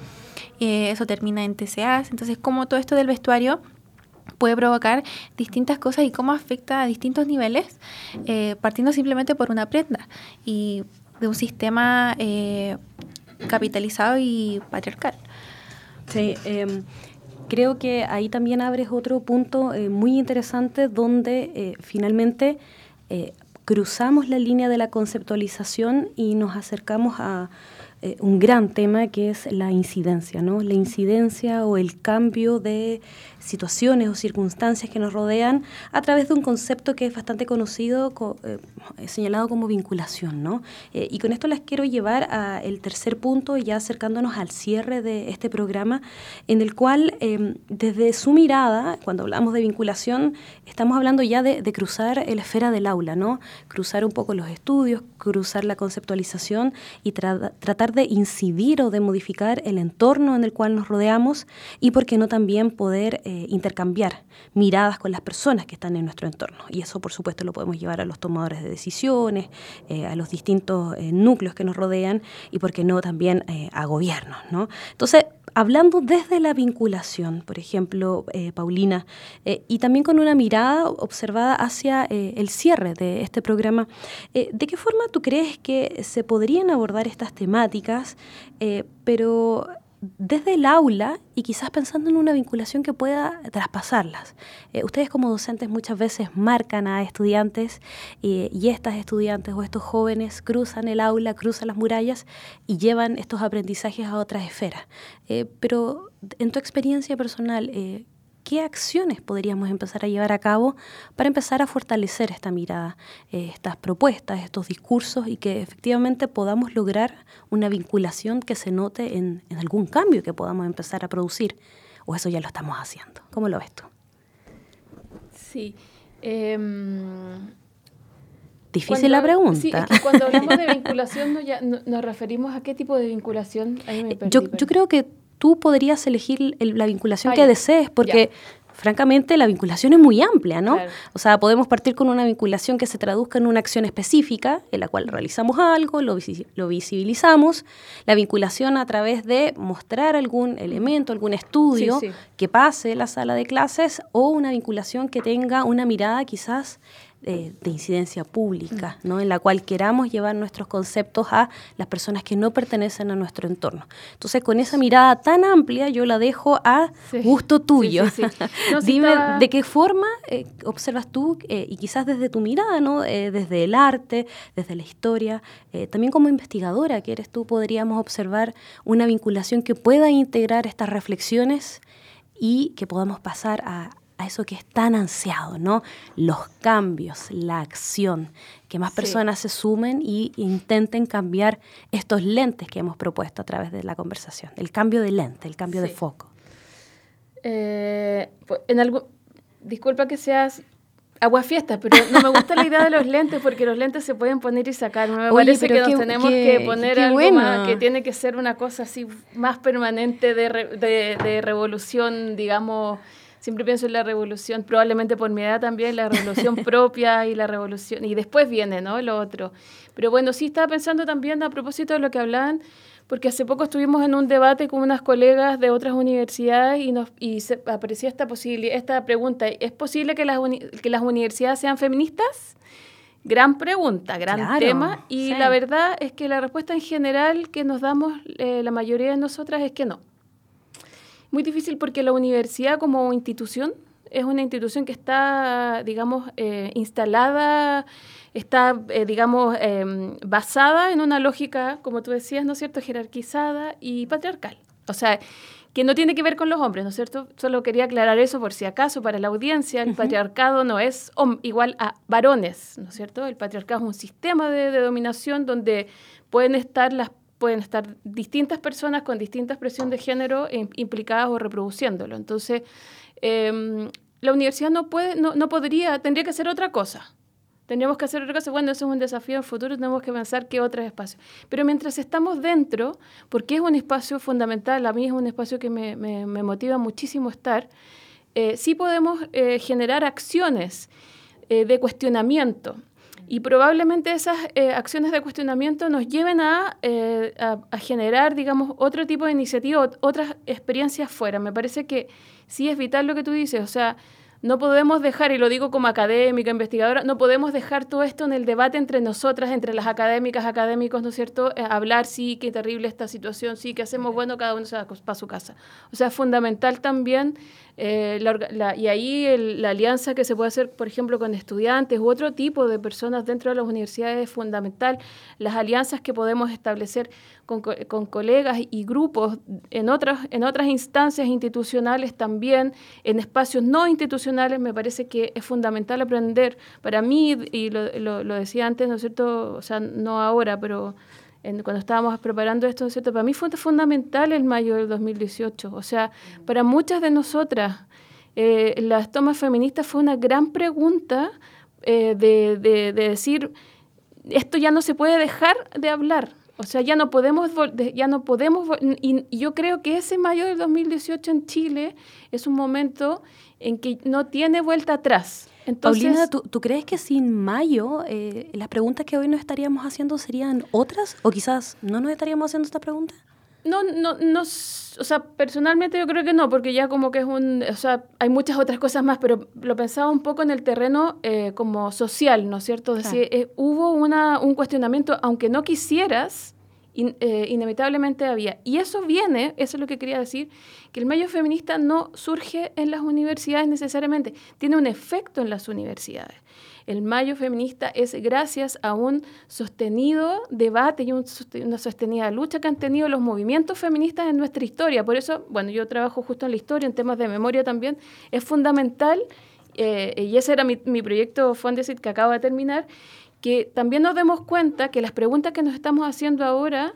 [SPEAKER 5] Eh, eso termina en TCAs. Entonces, cómo todo esto del vestuario puede provocar distintas cosas y cómo afecta a distintos niveles, eh, partiendo simplemente por una prenda y de un sistema eh, capitalizado y patriarcal.
[SPEAKER 1] Sí, em, creo que ahí también abres otro punto muy interesante donde finalmente cruzamos la línea de la conceptualización y nos acercamos a eh, un gran tema que es la incidencia, ¿no? La incidencia o el cambio de situaciones o circunstancias que nos rodean a través de un concepto que es bastante conocido, eh, señalado como vinculación, ¿no? Eh, y con esto las quiero llevar al tercer punto, ya acercándonos al cierre de este programa, en el cual em, desde su mirada, cuando hablamos de vinculación, estamos hablando ya de, cruzar la esfera del aula, ¿no? Cruzar un poco los estudios, cruzar la conceptualización y tratar de incidir o de modificar el entorno en el cual nos rodeamos y, por qué no, también poder eh, intercambiar miradas con las personas que están en nuestro entorno. Y eso, por supuesto, lo podemos llevar a los tomadores de decisiones, eh, a los distintos eh, núcleos que nos rodean y, por qué no, también a gobiernos. ¿no? Entonces, hablando desde la vinculación, por ejemplo, Paulina, y también con una mirada observada hacia el cierre de este programa, ¿de qué forma tú crees que se podrían abordar estas temáticas, pero desde el aula y quizás pensando en una vinculación que pueda traspasarlas. Eh, ustedes como docentes muchas veces marcan a estudiantes eh, y estas estudiantes o estos jóvenes cruzan el aula, cruzan las murallas y llevan estos aprendizajes a otras esferas. Eh, pero en tu experiencia personal, qué acciones podríamos empezar a llevar a cabo para empezar a fortalecer esta mirada, eh, estas propuestas, estos discursos y que efectivamente podamos lograr una vinculación que se note en, algún cambio que podamos empezar a producir. ¿O eso ya lo estamos haciendo? ¿Cómo lo ves tú?
[SPEAKER 3] Sí. Em,
[SPEAKER 1] Difícil la pregunta. Sí,
[SPEAKER 3] cuando hablamos de vinculación nos referimos a qué tipo de vinculación.
[SPEAKER 1] yo, yo creo que tú podrías elegir la vinculación que desees, porque francamente la vinculación es muy amplia, ¿no? O sea, podemos partir con una vinculación que se traduzca en una acción específica, en la cual realizamos algo, lo, visibilizamos, la vinculación a través de mostrar algún elemento, algún estudio que pase la sala de clases, o una vinculación que tenga una mirada quizás de incidencia pública, ¿no? en la cual queramos llevar nuestros conceptos a las personas que no pertenecen a nuestro entorno. Entonces, con esa mirada tan amplia, yo la dejo a gusto tuyo. Dime de qué forma eh, observas tú, eh, y quizás desde tu mirada, ¿no? Eh, desde el arte, desde la historia, también como investigadora que eres tú, podríamos observar una vinculación que pueda integrar estas reflexiones y que podamos pasar a, a eso que es tan ansiado, ¿no? Los cambios, la acción, que más personas se sumen y intenten cambiar estos lentes que hemos propuesto a través de la conversación, el cambio de lente, el cambio de foco.
[SPEAKER 3] Eh, pues, en algo, disculpa que seas aguafiestas, pero no me gusta la idea de los lentes porque los lentes se pueden poner y sacar. Me parece que nos tenemos que poner algo más, que tiene que ser una cosa así más permanente de, de, de revolución, digamos, siempre pienso en la revolución, probablemente por mi edad también, la revolución propia y la revolución, y después viene, ¿no? Lo otro. Pero bueno, sí estaba pensando también a propósito de lo que hablaban, porque hace poco estuvimos en un debate con unas colegas de otras universidades y nos y se apareció esta posibilidad, esta pregunta, ¿es posible que las, que las universidades sean feministas? Gran pregunta, gran tema, y la verdad es que la respuesta en general que nos damos eh, la mayoría de nosotras es que no. Muy difícil porque la universidad como institución es una institución que está, digamos, eh, instalada, está, eh, digamos, em, basada en una lógica, como tú decías, ¿no es cierto?, jerarquizada y patriarcal. O sea, que no tiene que ver con los hombres, ¿no es cierto? Solo quería aclarar eso por si acaso para la audiencia. El patriarcado no es igual a varones, ¿no es cierto? El patriarcado es un sistema de, de dominación donde pueden estar las pueden estar distintas personas con distinta expresión de género implicadas o reproduciéndolo. Entonces, em, la universidad no, puede, no, no, podría, tendría que hacer otra cosa. Tendríamos que hacer otra cosa. Bueno, eso es un desafío en el futuro, tenemos que pensar qué otros espacios. Pero mientras estamos dentro, porque es un espacio fundamental, a mí es un espacio que me, me, motiva muchísimo estar, eh, sí podemos eh, generar acciones eh, de cuestionamiento. Y probablemente esas eh, acciones de cuestionamiento nos lleven eh, a, a, generar, digamos, otro tipo de iniciativa, otras experiencias fuera. Me parece que sí es vital lo que tú dices, o sea, no podemos dejar, y lo digo como académica, investigadora, no podemos dejar todo esto en el debate entre nosotras, entre las académicas, académicos, ¿no es cierto? Eh, hablar, sí, qué terrible esta situación, sí, qué hacemos, bueno, cada uno se va para su casa. O sea, es fundamental también, eh, y ahí la alianza que se puede hacer, por ejemplo, con estudiantes u otro tipo de personas dentro de las universidades es fundamental. Las alianzas que podemos establecer con, con colegas y grupos en otras, en otras instancias institucionales también, en espacios no institucionales, me parece que es fundamental aprender. Para mí, y lo, lo, decía antes, ¿no es cierto? O sea, no ahora, pero cuando estábamos preparando esto, ¿no es cierto? Para mí fue fundamental el mayo del 2018. O sea, para muchas de nosotras, eh, las tomas feministas fue una gran pregunta eh, de, de decir, esto ya no se puede dejar de hablar. O sea, ya no podemos, ya no podemos, y, yo creo que ese mayo del 2018 en Chile es un momento en que no tiene vuelta atrás.
[SPEAKER 1] Entonces, Paulina, ¿tú, crees que sin mayo eh, las preguntas que hoy nos estaríamos haciendo serían otras? ¿O quizás no nos estaríamos haciendo esta pregunta?
[SPEAKER 3] No, no, no, o sea, personalmente yo creo que no, porque ya como que es un, o sea, hay muchas otras cosas más, pero lo pensaba un poco en el terreno eh, como social, ¿no es cierto? Es decir, eh, hubo una, un cuestionamiento, aunque no quisieras, eh, inevitablemente había. Y eso viene, eso es lo que quería decir, que el medio feminista no surge en las universidades necesariamente, tiene un efecto en las universidades. El mayo feminista es gracias a un sostenido debate y una sostenida lucha que han tenido los movimientos feministas en nuestra historia. Por eso, bueno, yo trabajo justo en la historia, en temas de memoria también. Es fundamental, eh, y ese era mi, proyecto Fondesit que acaba de terminar, que también nos demos cuenta que las preguntas que nos estamos haciendo ahora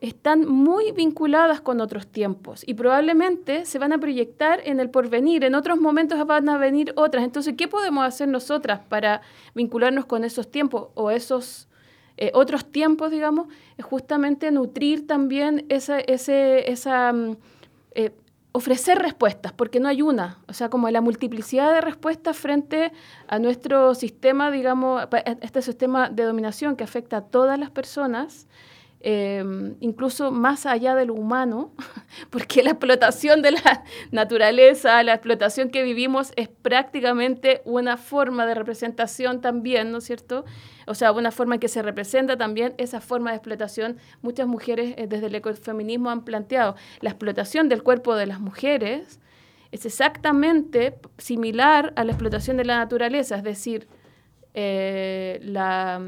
[SPEAKER 3] están muy vinculadas con otros tiempos y probablemente se van a proyectar en el porvenir, en otros momentos van a venir otras. Entonces, ¿qué podemos hacer nosotras para vincularnos con esos tiempos o esos eh, otros tiempos, digamos? Es justamente nutrir también esa, ese, esa, mm, eh, ofrecer respuestas, porque no hay una, o sea, como la multiplicidad de respuestas frente a nuestro sistema, digamos, este sistema de dominación que afecta a todas las personas, Em, incluso más allá de lo humano, porque la explotación de la naturaleza, la explotación que vivimos es prácticamente una forma de representación también, ¿no es cierto? O sea, una forma en que se representa también esa forma de explotación. Muchas mujeres eh, desde el ecofeminismo han planteado la explotación del cuerpo de las mujeres es exactamente similar a la explotación de la naturaleza, es decir, eh, la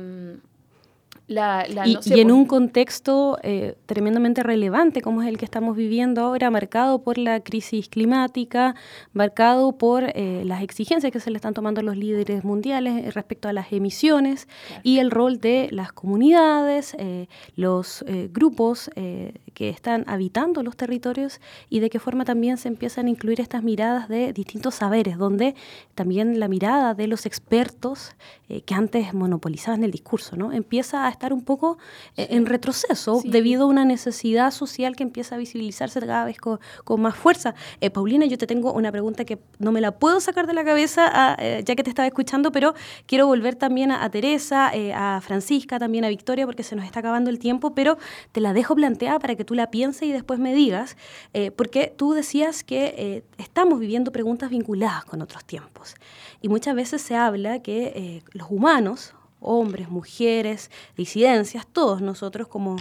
[SPEAKER 1] y, en un contexto eh, tremendamente relevante como es el que estamos viviendo ahora, marcado por la crisis climática, marcado por eh, las exigencias que se le están tomando los líderes mundiales eh, respecto a las emisiones y el rol de las comunidades, los grupos que están habitando los territorios y de qué forma también se empiezan a incluir estas miradas de distintos saberes, donde también la mirada de los expertos que antes monopolizaban el discurso, ¿no? empieza a estar un poco eh, en retroceso debido a una necesidad social que empieza a visibilizarse cada vez con, más fuerza. Eh, Paulina, yo te tengo una pregunta que no me la puedo sacar de la cabeza ah, eh, ya que te estaba escuchando, pero quiero volver también a, Teresa, a Francisca, también a Victoria, porque se nos está acabando el tiempo, pero te la dejo planteada para que tú la pienses y después me digas, porque tú decías que estamos viviendo preguntas vinculadas con otros tiempos. Y muchas veces se habla que los humanos, hombres, mujeres, disidencias, todos nosotros como,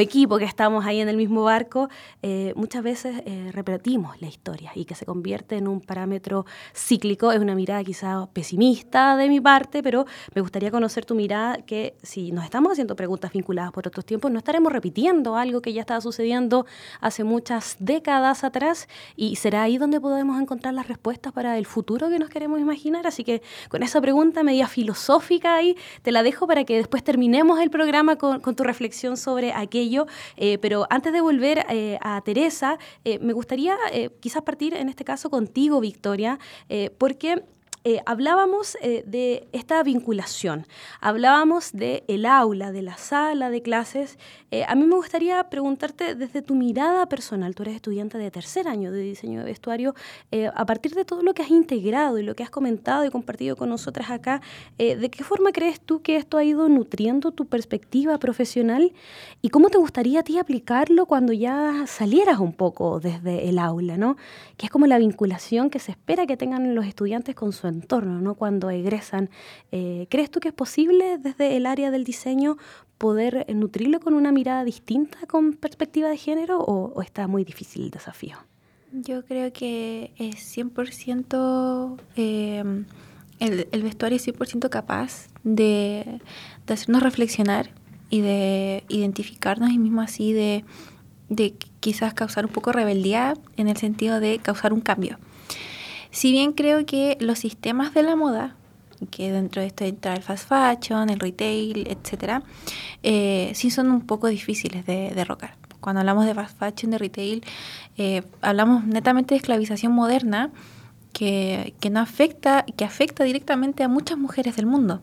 [SPEAKER 1] equipo que estamos ahí en el mismo barco, eh, muchas veces eh, repetimos la historia y que se convierte en un parámetro cíclico. Es una mirada quizá pesimista de mi parte, pero me gustaría conocer tu mirada que si nos estamos haciendo preguntas vinculadas por otros tiempos, no estaremos repitiendo algo que ya estaba sucediendo hace muchas décadas atrás y será ahí donde podemos encontrar las respuestas para el futuro que nos queremos imaginar. Así que con esa pregunta media filosófica ahí, te la dejo para que después terminemos el programa con, tu reflexión sobre aquello. Eh, pero antes de volver eh, a Teresa, eh, me gustaría quizás partir en este caso contigo, Victoria, porque eh, hablábamos eh, de esta vinculación, hablábamos del el aula, de la sala de clases. Eh, a mí me gustaría preguntarte desde tu mirada personal, tú eres estudiante de tercer año de diseño de vestuario, a partir de todo lo que has integrado y lo que has comentado y compartido con nosotras acá, ¿de qué forma crees tú que esto ha ido nutriendo tu perspectiva profesional y cómo te gustaría a ti aplicarlo cuando ya salieras un poco desde el aula, ¿no? Que es como la vinculación que se espera que tengan los estudiantes con su entorno, ¿no? Cuando egresan. Eh, ¿Crees tú que es posible desde el área del diseño poder nutrirlo con una mirada distinta con perspectiva de género o, está muy difícil el desafío?
[SPEAKER 5] Yo creo que es 100% eh, el, vestuario es 100% capaz de, de, hacernos reflexionar y de identificarnos y mismo así de, de quizás causar un poco rebeldía en el sentido de causar un cambio. Si bien creo que los sistemas de la moda, que dentro de esto entra el fast fashion, el retail, etcétera, eh, sí son un poco difíciles de derrocar. Cuando hablamos de fast fashion, de retail, eh, hablamos netamente de esclavización moderna que, que no afecta, que afecta directamente a muchas mujeres del mundo.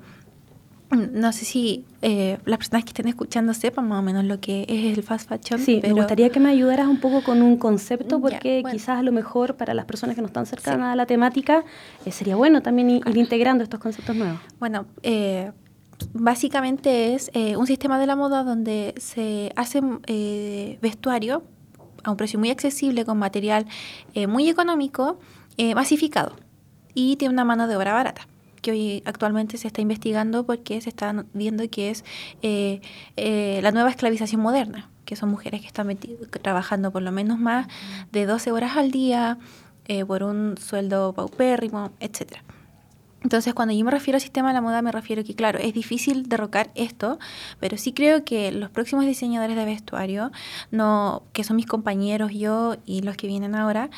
[SPEAKER 5] No sé si eh, las personas que estén escuchando sepan más o menos lo que es el fast fashion.
[SPEAKER 1] Sí, me gustaría que me ayudaras un poco con un concepto, porque quizás a lo mejor para las personas que no están cercanas a la temática eh, sería bueno también ir, integrando estos conceptos nuevos.
[SPEAKER 5] Bueno, eh, básicamente es un sistema de la moda donde se hace vestuario a un precio muy accesible, con material muy económico, masificado y tiene una mano de obra barata que hoy actualmente se está investigando porque se está viendo que es eh, eh, la nueva esclavización moderna, que son mujeres que están trabajando por lo menos más de 12 horas al día eh, por un sueldo paupérrimo, etcétera. Entonces, cuando yo me refiero al sistema de la moda, me refiero que, claro, es difícil derrocar esto, pero sí creo que los próximos diseñadores de vestuario, no, que son mis compañeros, yo y los que vienen ahora,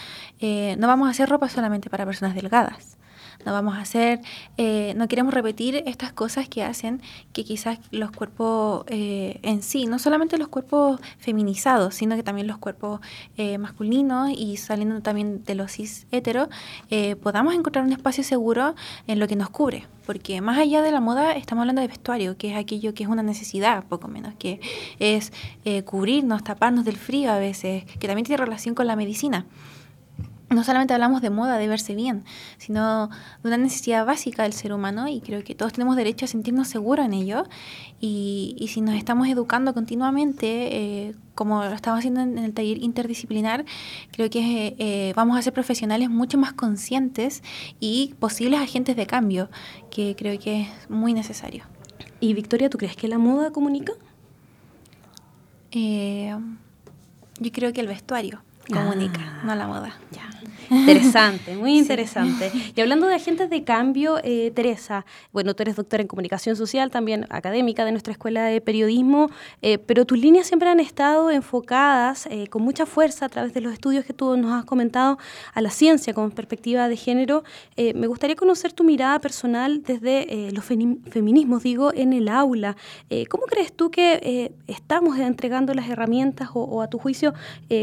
[SPEAKER 5] no vamos a hacer ropa solamente para personas delgadas no vamos a hacer, eh, no queremos repetir estas cosas que hacen que quizás los cuerpos eh, en sí, no solamente los cuerpos feminizados, sino que también los cuerpos eh, masculinos y saliendo también de los cis hetero, podamos encontrar un espacio seguro en lo que nos cubre. Porque más allá de la moda, estamos hablando de vestuario, que es aquello que es una necesidad, poco menos, que es cubrirnos, taparnos del frío a veces, que también tiene relación con la medicina. No solamente hablamos de moda, de verse bien, sino de una necesidad básica del ser humano y creo que todos tenemos derecho a sentirnos seguros en ello. Y, si nos estamos educando continuamente, eh, como lo estamos haciendo en, el taller interdisciplinar, creo que eh, vamos a ser profesionales mucho más conscientes y posibles agentes de cambio, que creo que es muy necesario.
[SPEAKER 1] ¿Y Victoria, tú crees que la moda comunica?
[SPEAKER 5] Eh, yo creo que el vestuario comunica, ah. no la moda.
[SPEAKER 1] Ya. Interesante, muy interesante. Y hablando de agentes de cambio, eh, Teresa, bueno, tú eres doctora en comunicación social, también académica de nuestra escuela de periodismo, eh, pero tus líneas siempre han estado enfocadas eh, con mucha fuerza a través de los estudios que tú nos has comentado a la ciencia con perspectiva de género. me gustaría conocer tu mirada personal desde los feminismos, digo, en el aula. ¿Cómo crees tú que estamos entregando las herramientas o, o a tu juicio,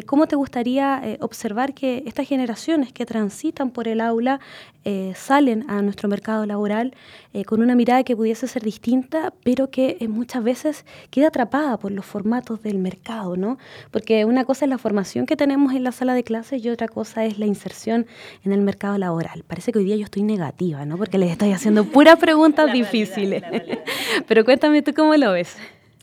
[SPEAKER 1] cómo te gustaría observar que esta generación que transitan por el aula eh, salen a nuestro mercado laboral eh, con una mirada que pudiese ser distinta, pero que eh, muchas veces queda atrapada por los formatos del mercado, ¿no? Porque una cosa es la formación que tenemos en la sala de clases y otra cosa es la inserción en el mercado laboral. Parece que hoy día yo estoy negativa, ¿no? Porque les estoy haciendo puras preguntas difíciles. pero cuéntame tú cómo lo ves.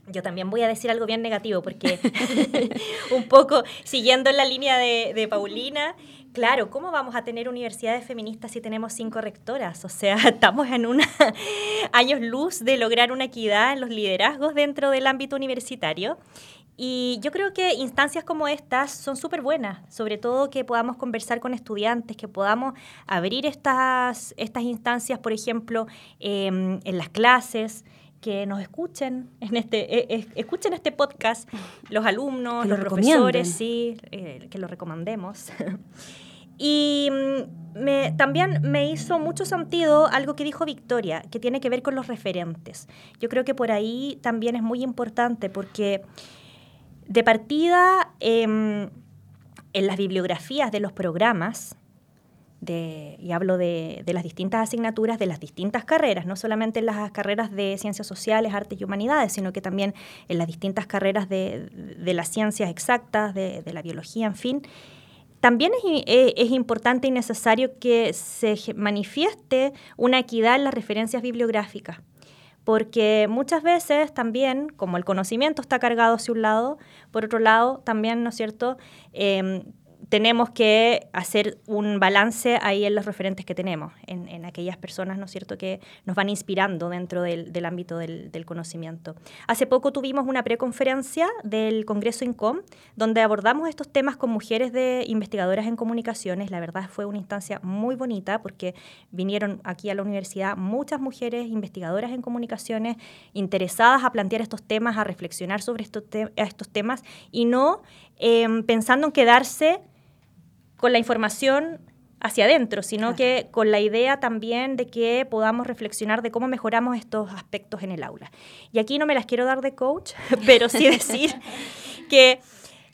[SPEAKER 2] Yo también voy a decir algo bien negativo porque un poco siguiendo en la línea de, de Paulina, Claro, ¿cómo vamos a tener universidades feministas si tenemos cinco rectoras? O sea, estamos en un años luz de lograr una equidad en los liderazgos dentro del ámbito universitario. Y yo creo que instancias como estas son súper buenas, sobre todo que podamos conversar con estudiantes, que podamos abrir estas, estas instancias, por ejemplo, em, en las clases, que nos escuchen en este e, e, escuchen este podcast los alumnos, los profesores, sí, eh, que lo recomendemos. Y mm, también me hizo mucho sentido algo que dijo Victoria, que tiene que ver con los referentes. Yo creo que por ahí también es muy importante porque de partida em, en las bibliografías de los programas, de, y hablo de, las distintas asignaturas de las distintas carreras, no solamente en las carreras de ciencias sociales, artes y humanidades, sino que también en las distintas carreras de las ciencias exactas, de, la biología, en fin, también eh, es, importante y necesario que se manifieste una equidad en las referencias bibliográficas porque muchas veces también, como el conocimiento está cargado hacia un lado, por otro lado, también, ¿no es cierto?, em, tenemos que hacer un balance ahí en los referentes que tenemos, en, aquellas personas, ¿no es cierto?, que nos van inspirando dentro del, ámbito del, conocimiento. Hace poco tuvimos una preconferencia del Congreso INCOM, donde abordamos estos temas con mujeres de investigadoras en comunicaciones. La verdad fue una instancia muy bonita porque vinieron aquí a la universidad muchas mujeres investigadoras en comunicaciones interesadas a plantear estos temas, a reflexionar sobre estos, estos temas y no em, pensando en quedarse con la información hacia adentro, sino que con la idea también de que podamos reflexionar de cómo mejoramos estos aspectos en el aula. Y aquí no me las quiero dar de coach, pero sí decir que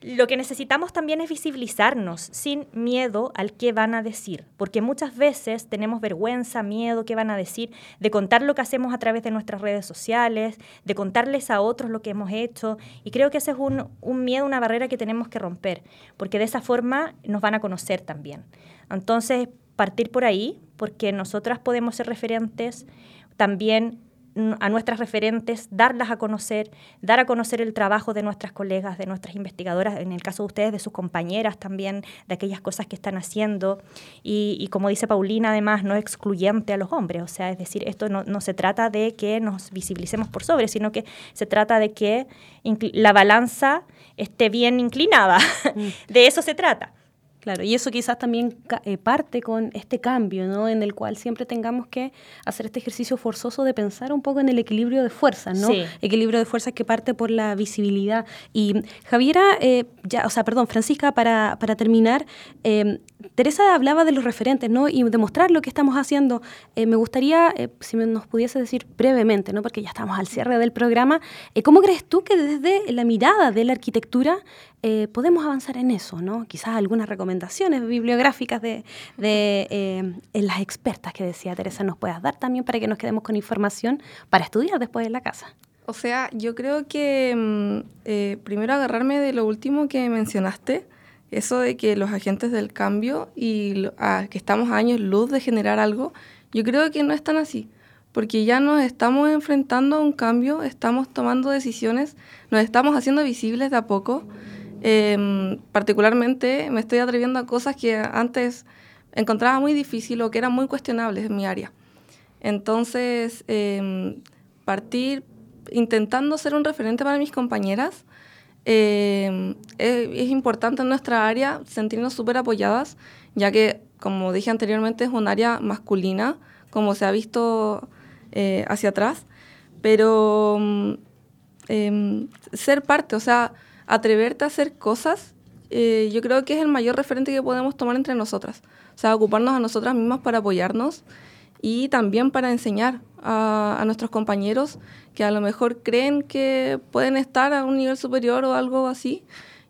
[SPEAKER 2] lo que necesitamos también es visibilizarnos sin miedo al qué van a decir, porque muchas veces tenemos vergüenza, miedo, qué van a decir, de contar lo que hacemos a través de nuestras redes sociales, de contarles a otros lo que hemos hecho, y creo que ese es un, un miedo, una barrera que tenemos que romper, porque de esa forma nos van a conocer también. Entonces, partir por ahí, porque nosotras podemos ser referentes, también a nuestras referentes, darlas a conocer, dar a conocer el trabajo de nuestras colegas, de nuestras investigadoras, en el caso de ustedes, de sus compañeras también, de aquellas cosas que están haciendo. Y, como dice Paulina, además, no excluyente a los hombres. O sea, es decir, esto no, no se trata de que nos visibilicemos por sobre, sino que se trata de que la balanza esté bien inclinada. Mm. de eso se trata.
[SPEAKER 1] Claro, y eso quizás también eh, parte con este cambio, ¿no? En el cual siempre tengamos que hacer este ejercicio forzoso de pensar un poco en el equilibrio de fuerzas, ¿no? Equilibrio de fuerzas que parte por la visibilidad. Y Javiera, eh, ya, o sea, perdón, Francisca, para, para terminar, eh, Teresa hablaba de los referentes, ¿no? Y demostrar lo que estamos haciendo. me gustaría, si nos pudiese decir brevemente, ¿no? Porque ya estamos al cierre del programa, ¿cómo crees tú que desde la mirada de la arquitectura eh, podemos avanzar en eso, ¿no? Quizás algunas recomendaciones bibliográficas de, eh, las expertas que decía Teresa nos puedas dar también para que nos quedemos con información para estudiar después en la casa.
[SPEAKER 4] O sea, yo creo que mm, eh, primero agarrarme de lo último que mencionaste, eso de que los agentes del cambio y que estamos a años luz de generar algo, yo creo que no es tan así, porque ya nos estamos enfrentando a un cambio, estamos tomando decisiones, nos estamos haciendo visibles de a poco. Em, particularmente me estoy atreviendo a cosas que antes encontraba muy difícil o que eran muy cuestionables en mi área. Entonces, em, partir intentando ser un referente para mis compañeras, em, es, importante en nuestra área sentirnos súper apoyadas, ya que, como dije anteriormente, es un área masculina, como se ha visto eh, hacia atrás, pero em, ser parte, o sea, atreverte a hacer cosas, eh, yo creo que es el mayor referente que podemos tomar entre nosotras. O sea, ocuparnos a nosotras mismas para apoyarnos y también para enseñar a, nuestros compañeros que a lo mejor creen que pueden estar a un nivel superior o algo así.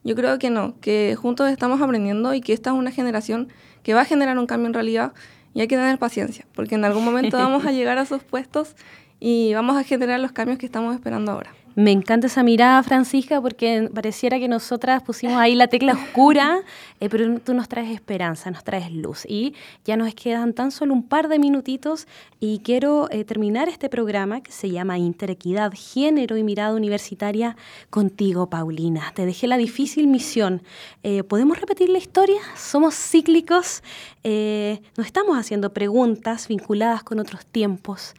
[SPEAKER 4] Yo creo que no, que juntos estamos aprendiendo y que esta es una generación que va a generar un cambio en realidad y hay que tener paciencia, porque en algún momento vamos a llegar a esos puestos y vamos a generar los cambios que estamos esperando ahora.
[SPEAKER 1] Me encanta esa mirada, Francisca, porque pareciera que nosotras pusimos ahí la tecla oscura, eh, pero tú nos traes esperanza, nos traes luz. Y ya nos quedan tan solo un par de minutitos y quiero eh, terminar este programa que se llama Interequidad, Género y Mirada Universitaria contigo, Paulina. Te dejé la difícil misión. Eh, ¿Podemos repetir la historia? Somos cíclicos, nos estamos haciendo preguntas vinculadas con otros tiempos.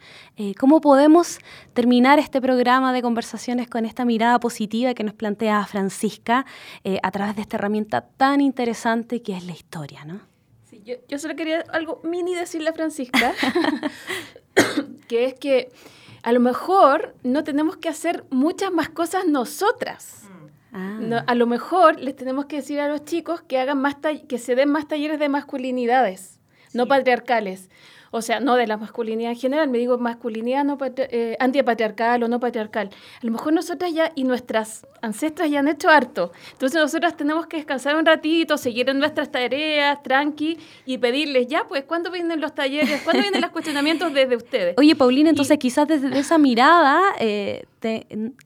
[SPEAKER 1] ¿Cómo podemos terminar este programa de conversación? con esta mirada positiva que nos plantea Francisca eh, a través de esta herramienta tan interesante que es la historia, ¿no?
[SPEAKER 3] Sí, yo, yo solo quería algo mini decirle a Francisca, que es que a lo mejor no tenemos que hacer muchas más cosas nosotras. Ah. a lo mejor les tenemos que decir a los chicos que hagan más que se den más talleres de masculinidades, no patriarcales o sea, no de la masculinidad en general, me digo masculinidad no eh, antipatriarcal o no patriarcal. A lo mejor nosotras ya y nuestras ancestras ya han hecho harto. Entonces nosotras tenemos que descansar un ratito, seguir en nuestras tareas, tranqui, y pedirles, ya, pues, ¿cuándo vienen los talleres? ¿Cuándo vienen los cuestionamientos desde ustedes?
[SPEAKER 1] Oye, Paulina, entonces quizás desde esa mirada... Eh,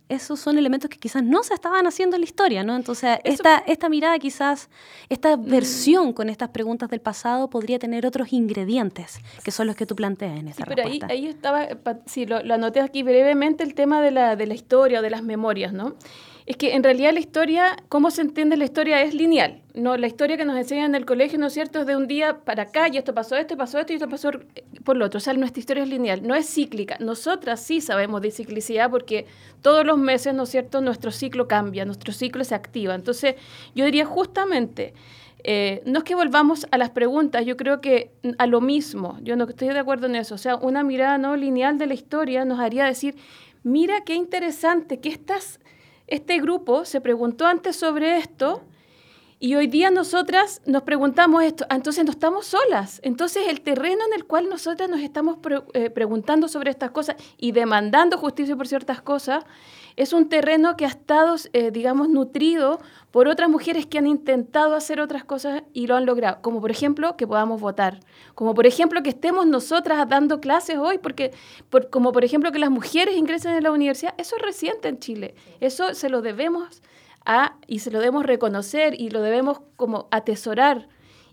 [SPEAKER 1] esos son elementos que quizás no se estaban haciendo en la historia, ¿no? Entonces, esta, esta mirada quizás, esta mm. versión con estas preguntas del pasado podría tener otros ingredientes, que son los que tú planteas en esa sí, pero
[SPEAKER 3] ahí, ahí estaba, sí, lo, lo, anoté aquí brevemente, el tema de la, de la historia o de las memorias, ¿no? es que en realidad la historia, cómo se entiende la historia es lineal. No, la historia que nos enseñan en el colegio, ¿no es cierto?, es de un día para acá, y esto pasó esto, y pasó esto, y esto pasó por lo otro. O sea, nuestra historia es lineal, no es cíclica. Nosotras sí sabemos de ciclicidad porque todos los meses, ¿no es cierto?, nuestro ciclo cambia, nuestro ciclo se activa. Entonces, yo diría justamente... Eh, no es que volvamos a las preguntas, yo creo que a lo mismo, yo no estoy de acuerdo en eso, o sea, una mirada no lineal de la historia nos haría decir, mira qué interesante, que estas este grupo se preguntó antes sobre esto y hoy día nosotras nos preguntamos esto, ah, entonces no estamos solas. Entonces el terreno en el cual nosotras nos estamos eh, preguntando sobre estas cosas y demandando justicia por ciertas cosas, es un terreno que ha estado, eh, digamos, nutrido por otras mujeres que han intentado hacer otras cosas y lo han logrado. Como por ejemplo que podamos votar, como por ejemplo que estemos nosotras dando clases hoy, porque como por ejemplo que las mujeres ingresen en la universidad, eso es reciente en Chile. Eso se lo debemos y se lo debemos reconocer y lo debemos como atesorar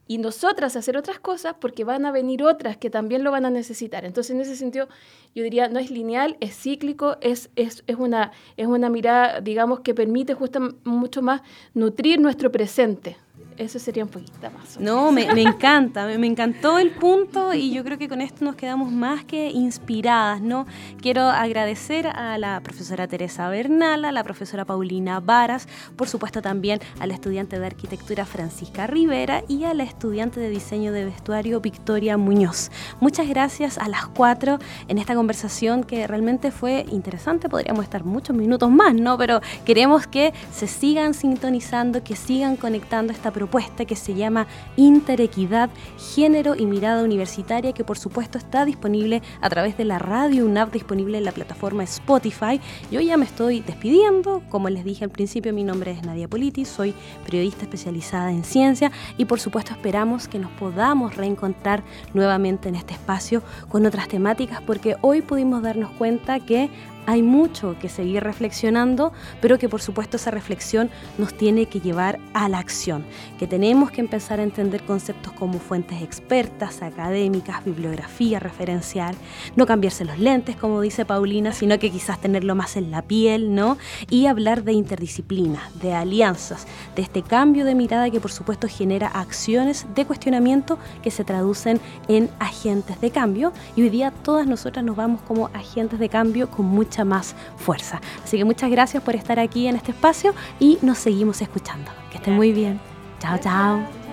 [SPEAKER 3] y nosotras hacer otras cosas porque van a venir otras que también lo van a necesitar. Entonces, en ese sentido, yo diría, no es lineal, es cíclico, es, es, es, una, es una mirada, digamos, que permite justo mucho más nutrir nuestro presente. Eso sería un poquito más.
[SPEAKER 1] No, me, encanta, me, encantó el punto y yo creo que con esto nos quedamos más que inspiradas, ¿no? Quiero agradecer a la profesora Teresa Bernal, a la profesora Paulina Varas, por supuesto también a la estudiante de arquitectura Francisca Rivera y a la estudiante de diseño de vestuario Victoria Muñoz. Muchas gracias a las cuatro en esta conversación que realmente fue interesante, podríamos estar muchos minutos más, ¿no? Pero queremos que se sigan sintonizando, que sigan conectando esta propuesta que se llama Interequidad, Género y Mirada Universitaria, que por supuesto está disponible a través de la radio UNAP, disponible en la plataforma Spotify. Yo ya me estoy despidiendo, como les dije al principio, mi nombre es Nadia Politi, soy periodista especializada en ciencia y por supuesto esperamos que nos podamos reencontrar nuevamente en este espacio con otras temáticas, porque hoy pudimos darnos cuenta que hay mucho que seguir reflexionando, pero que por supuesto esa reflexión nos tiene que llevar a la acción, que tenemos que empezar a entender conceptos como fuentes expertas, académicas, bibliografía referencial, no cambiarse los lentes, como dice Paulina, sino que quizás tenerlo más en la piel, ¿no? Y hablar de interdisciplina, de alianzas, de este cambio de mirada que por supuesto genera acciones de cuestionamiento que se traducen en agentes de cambio y hoy día todas nosotras nos vamos como agentes de cambio con mucha más fuerza. Así que muchas gracias por estar aquí en este espacio y nos seguimos escuchando. Que estén muy bien. Chao, chao.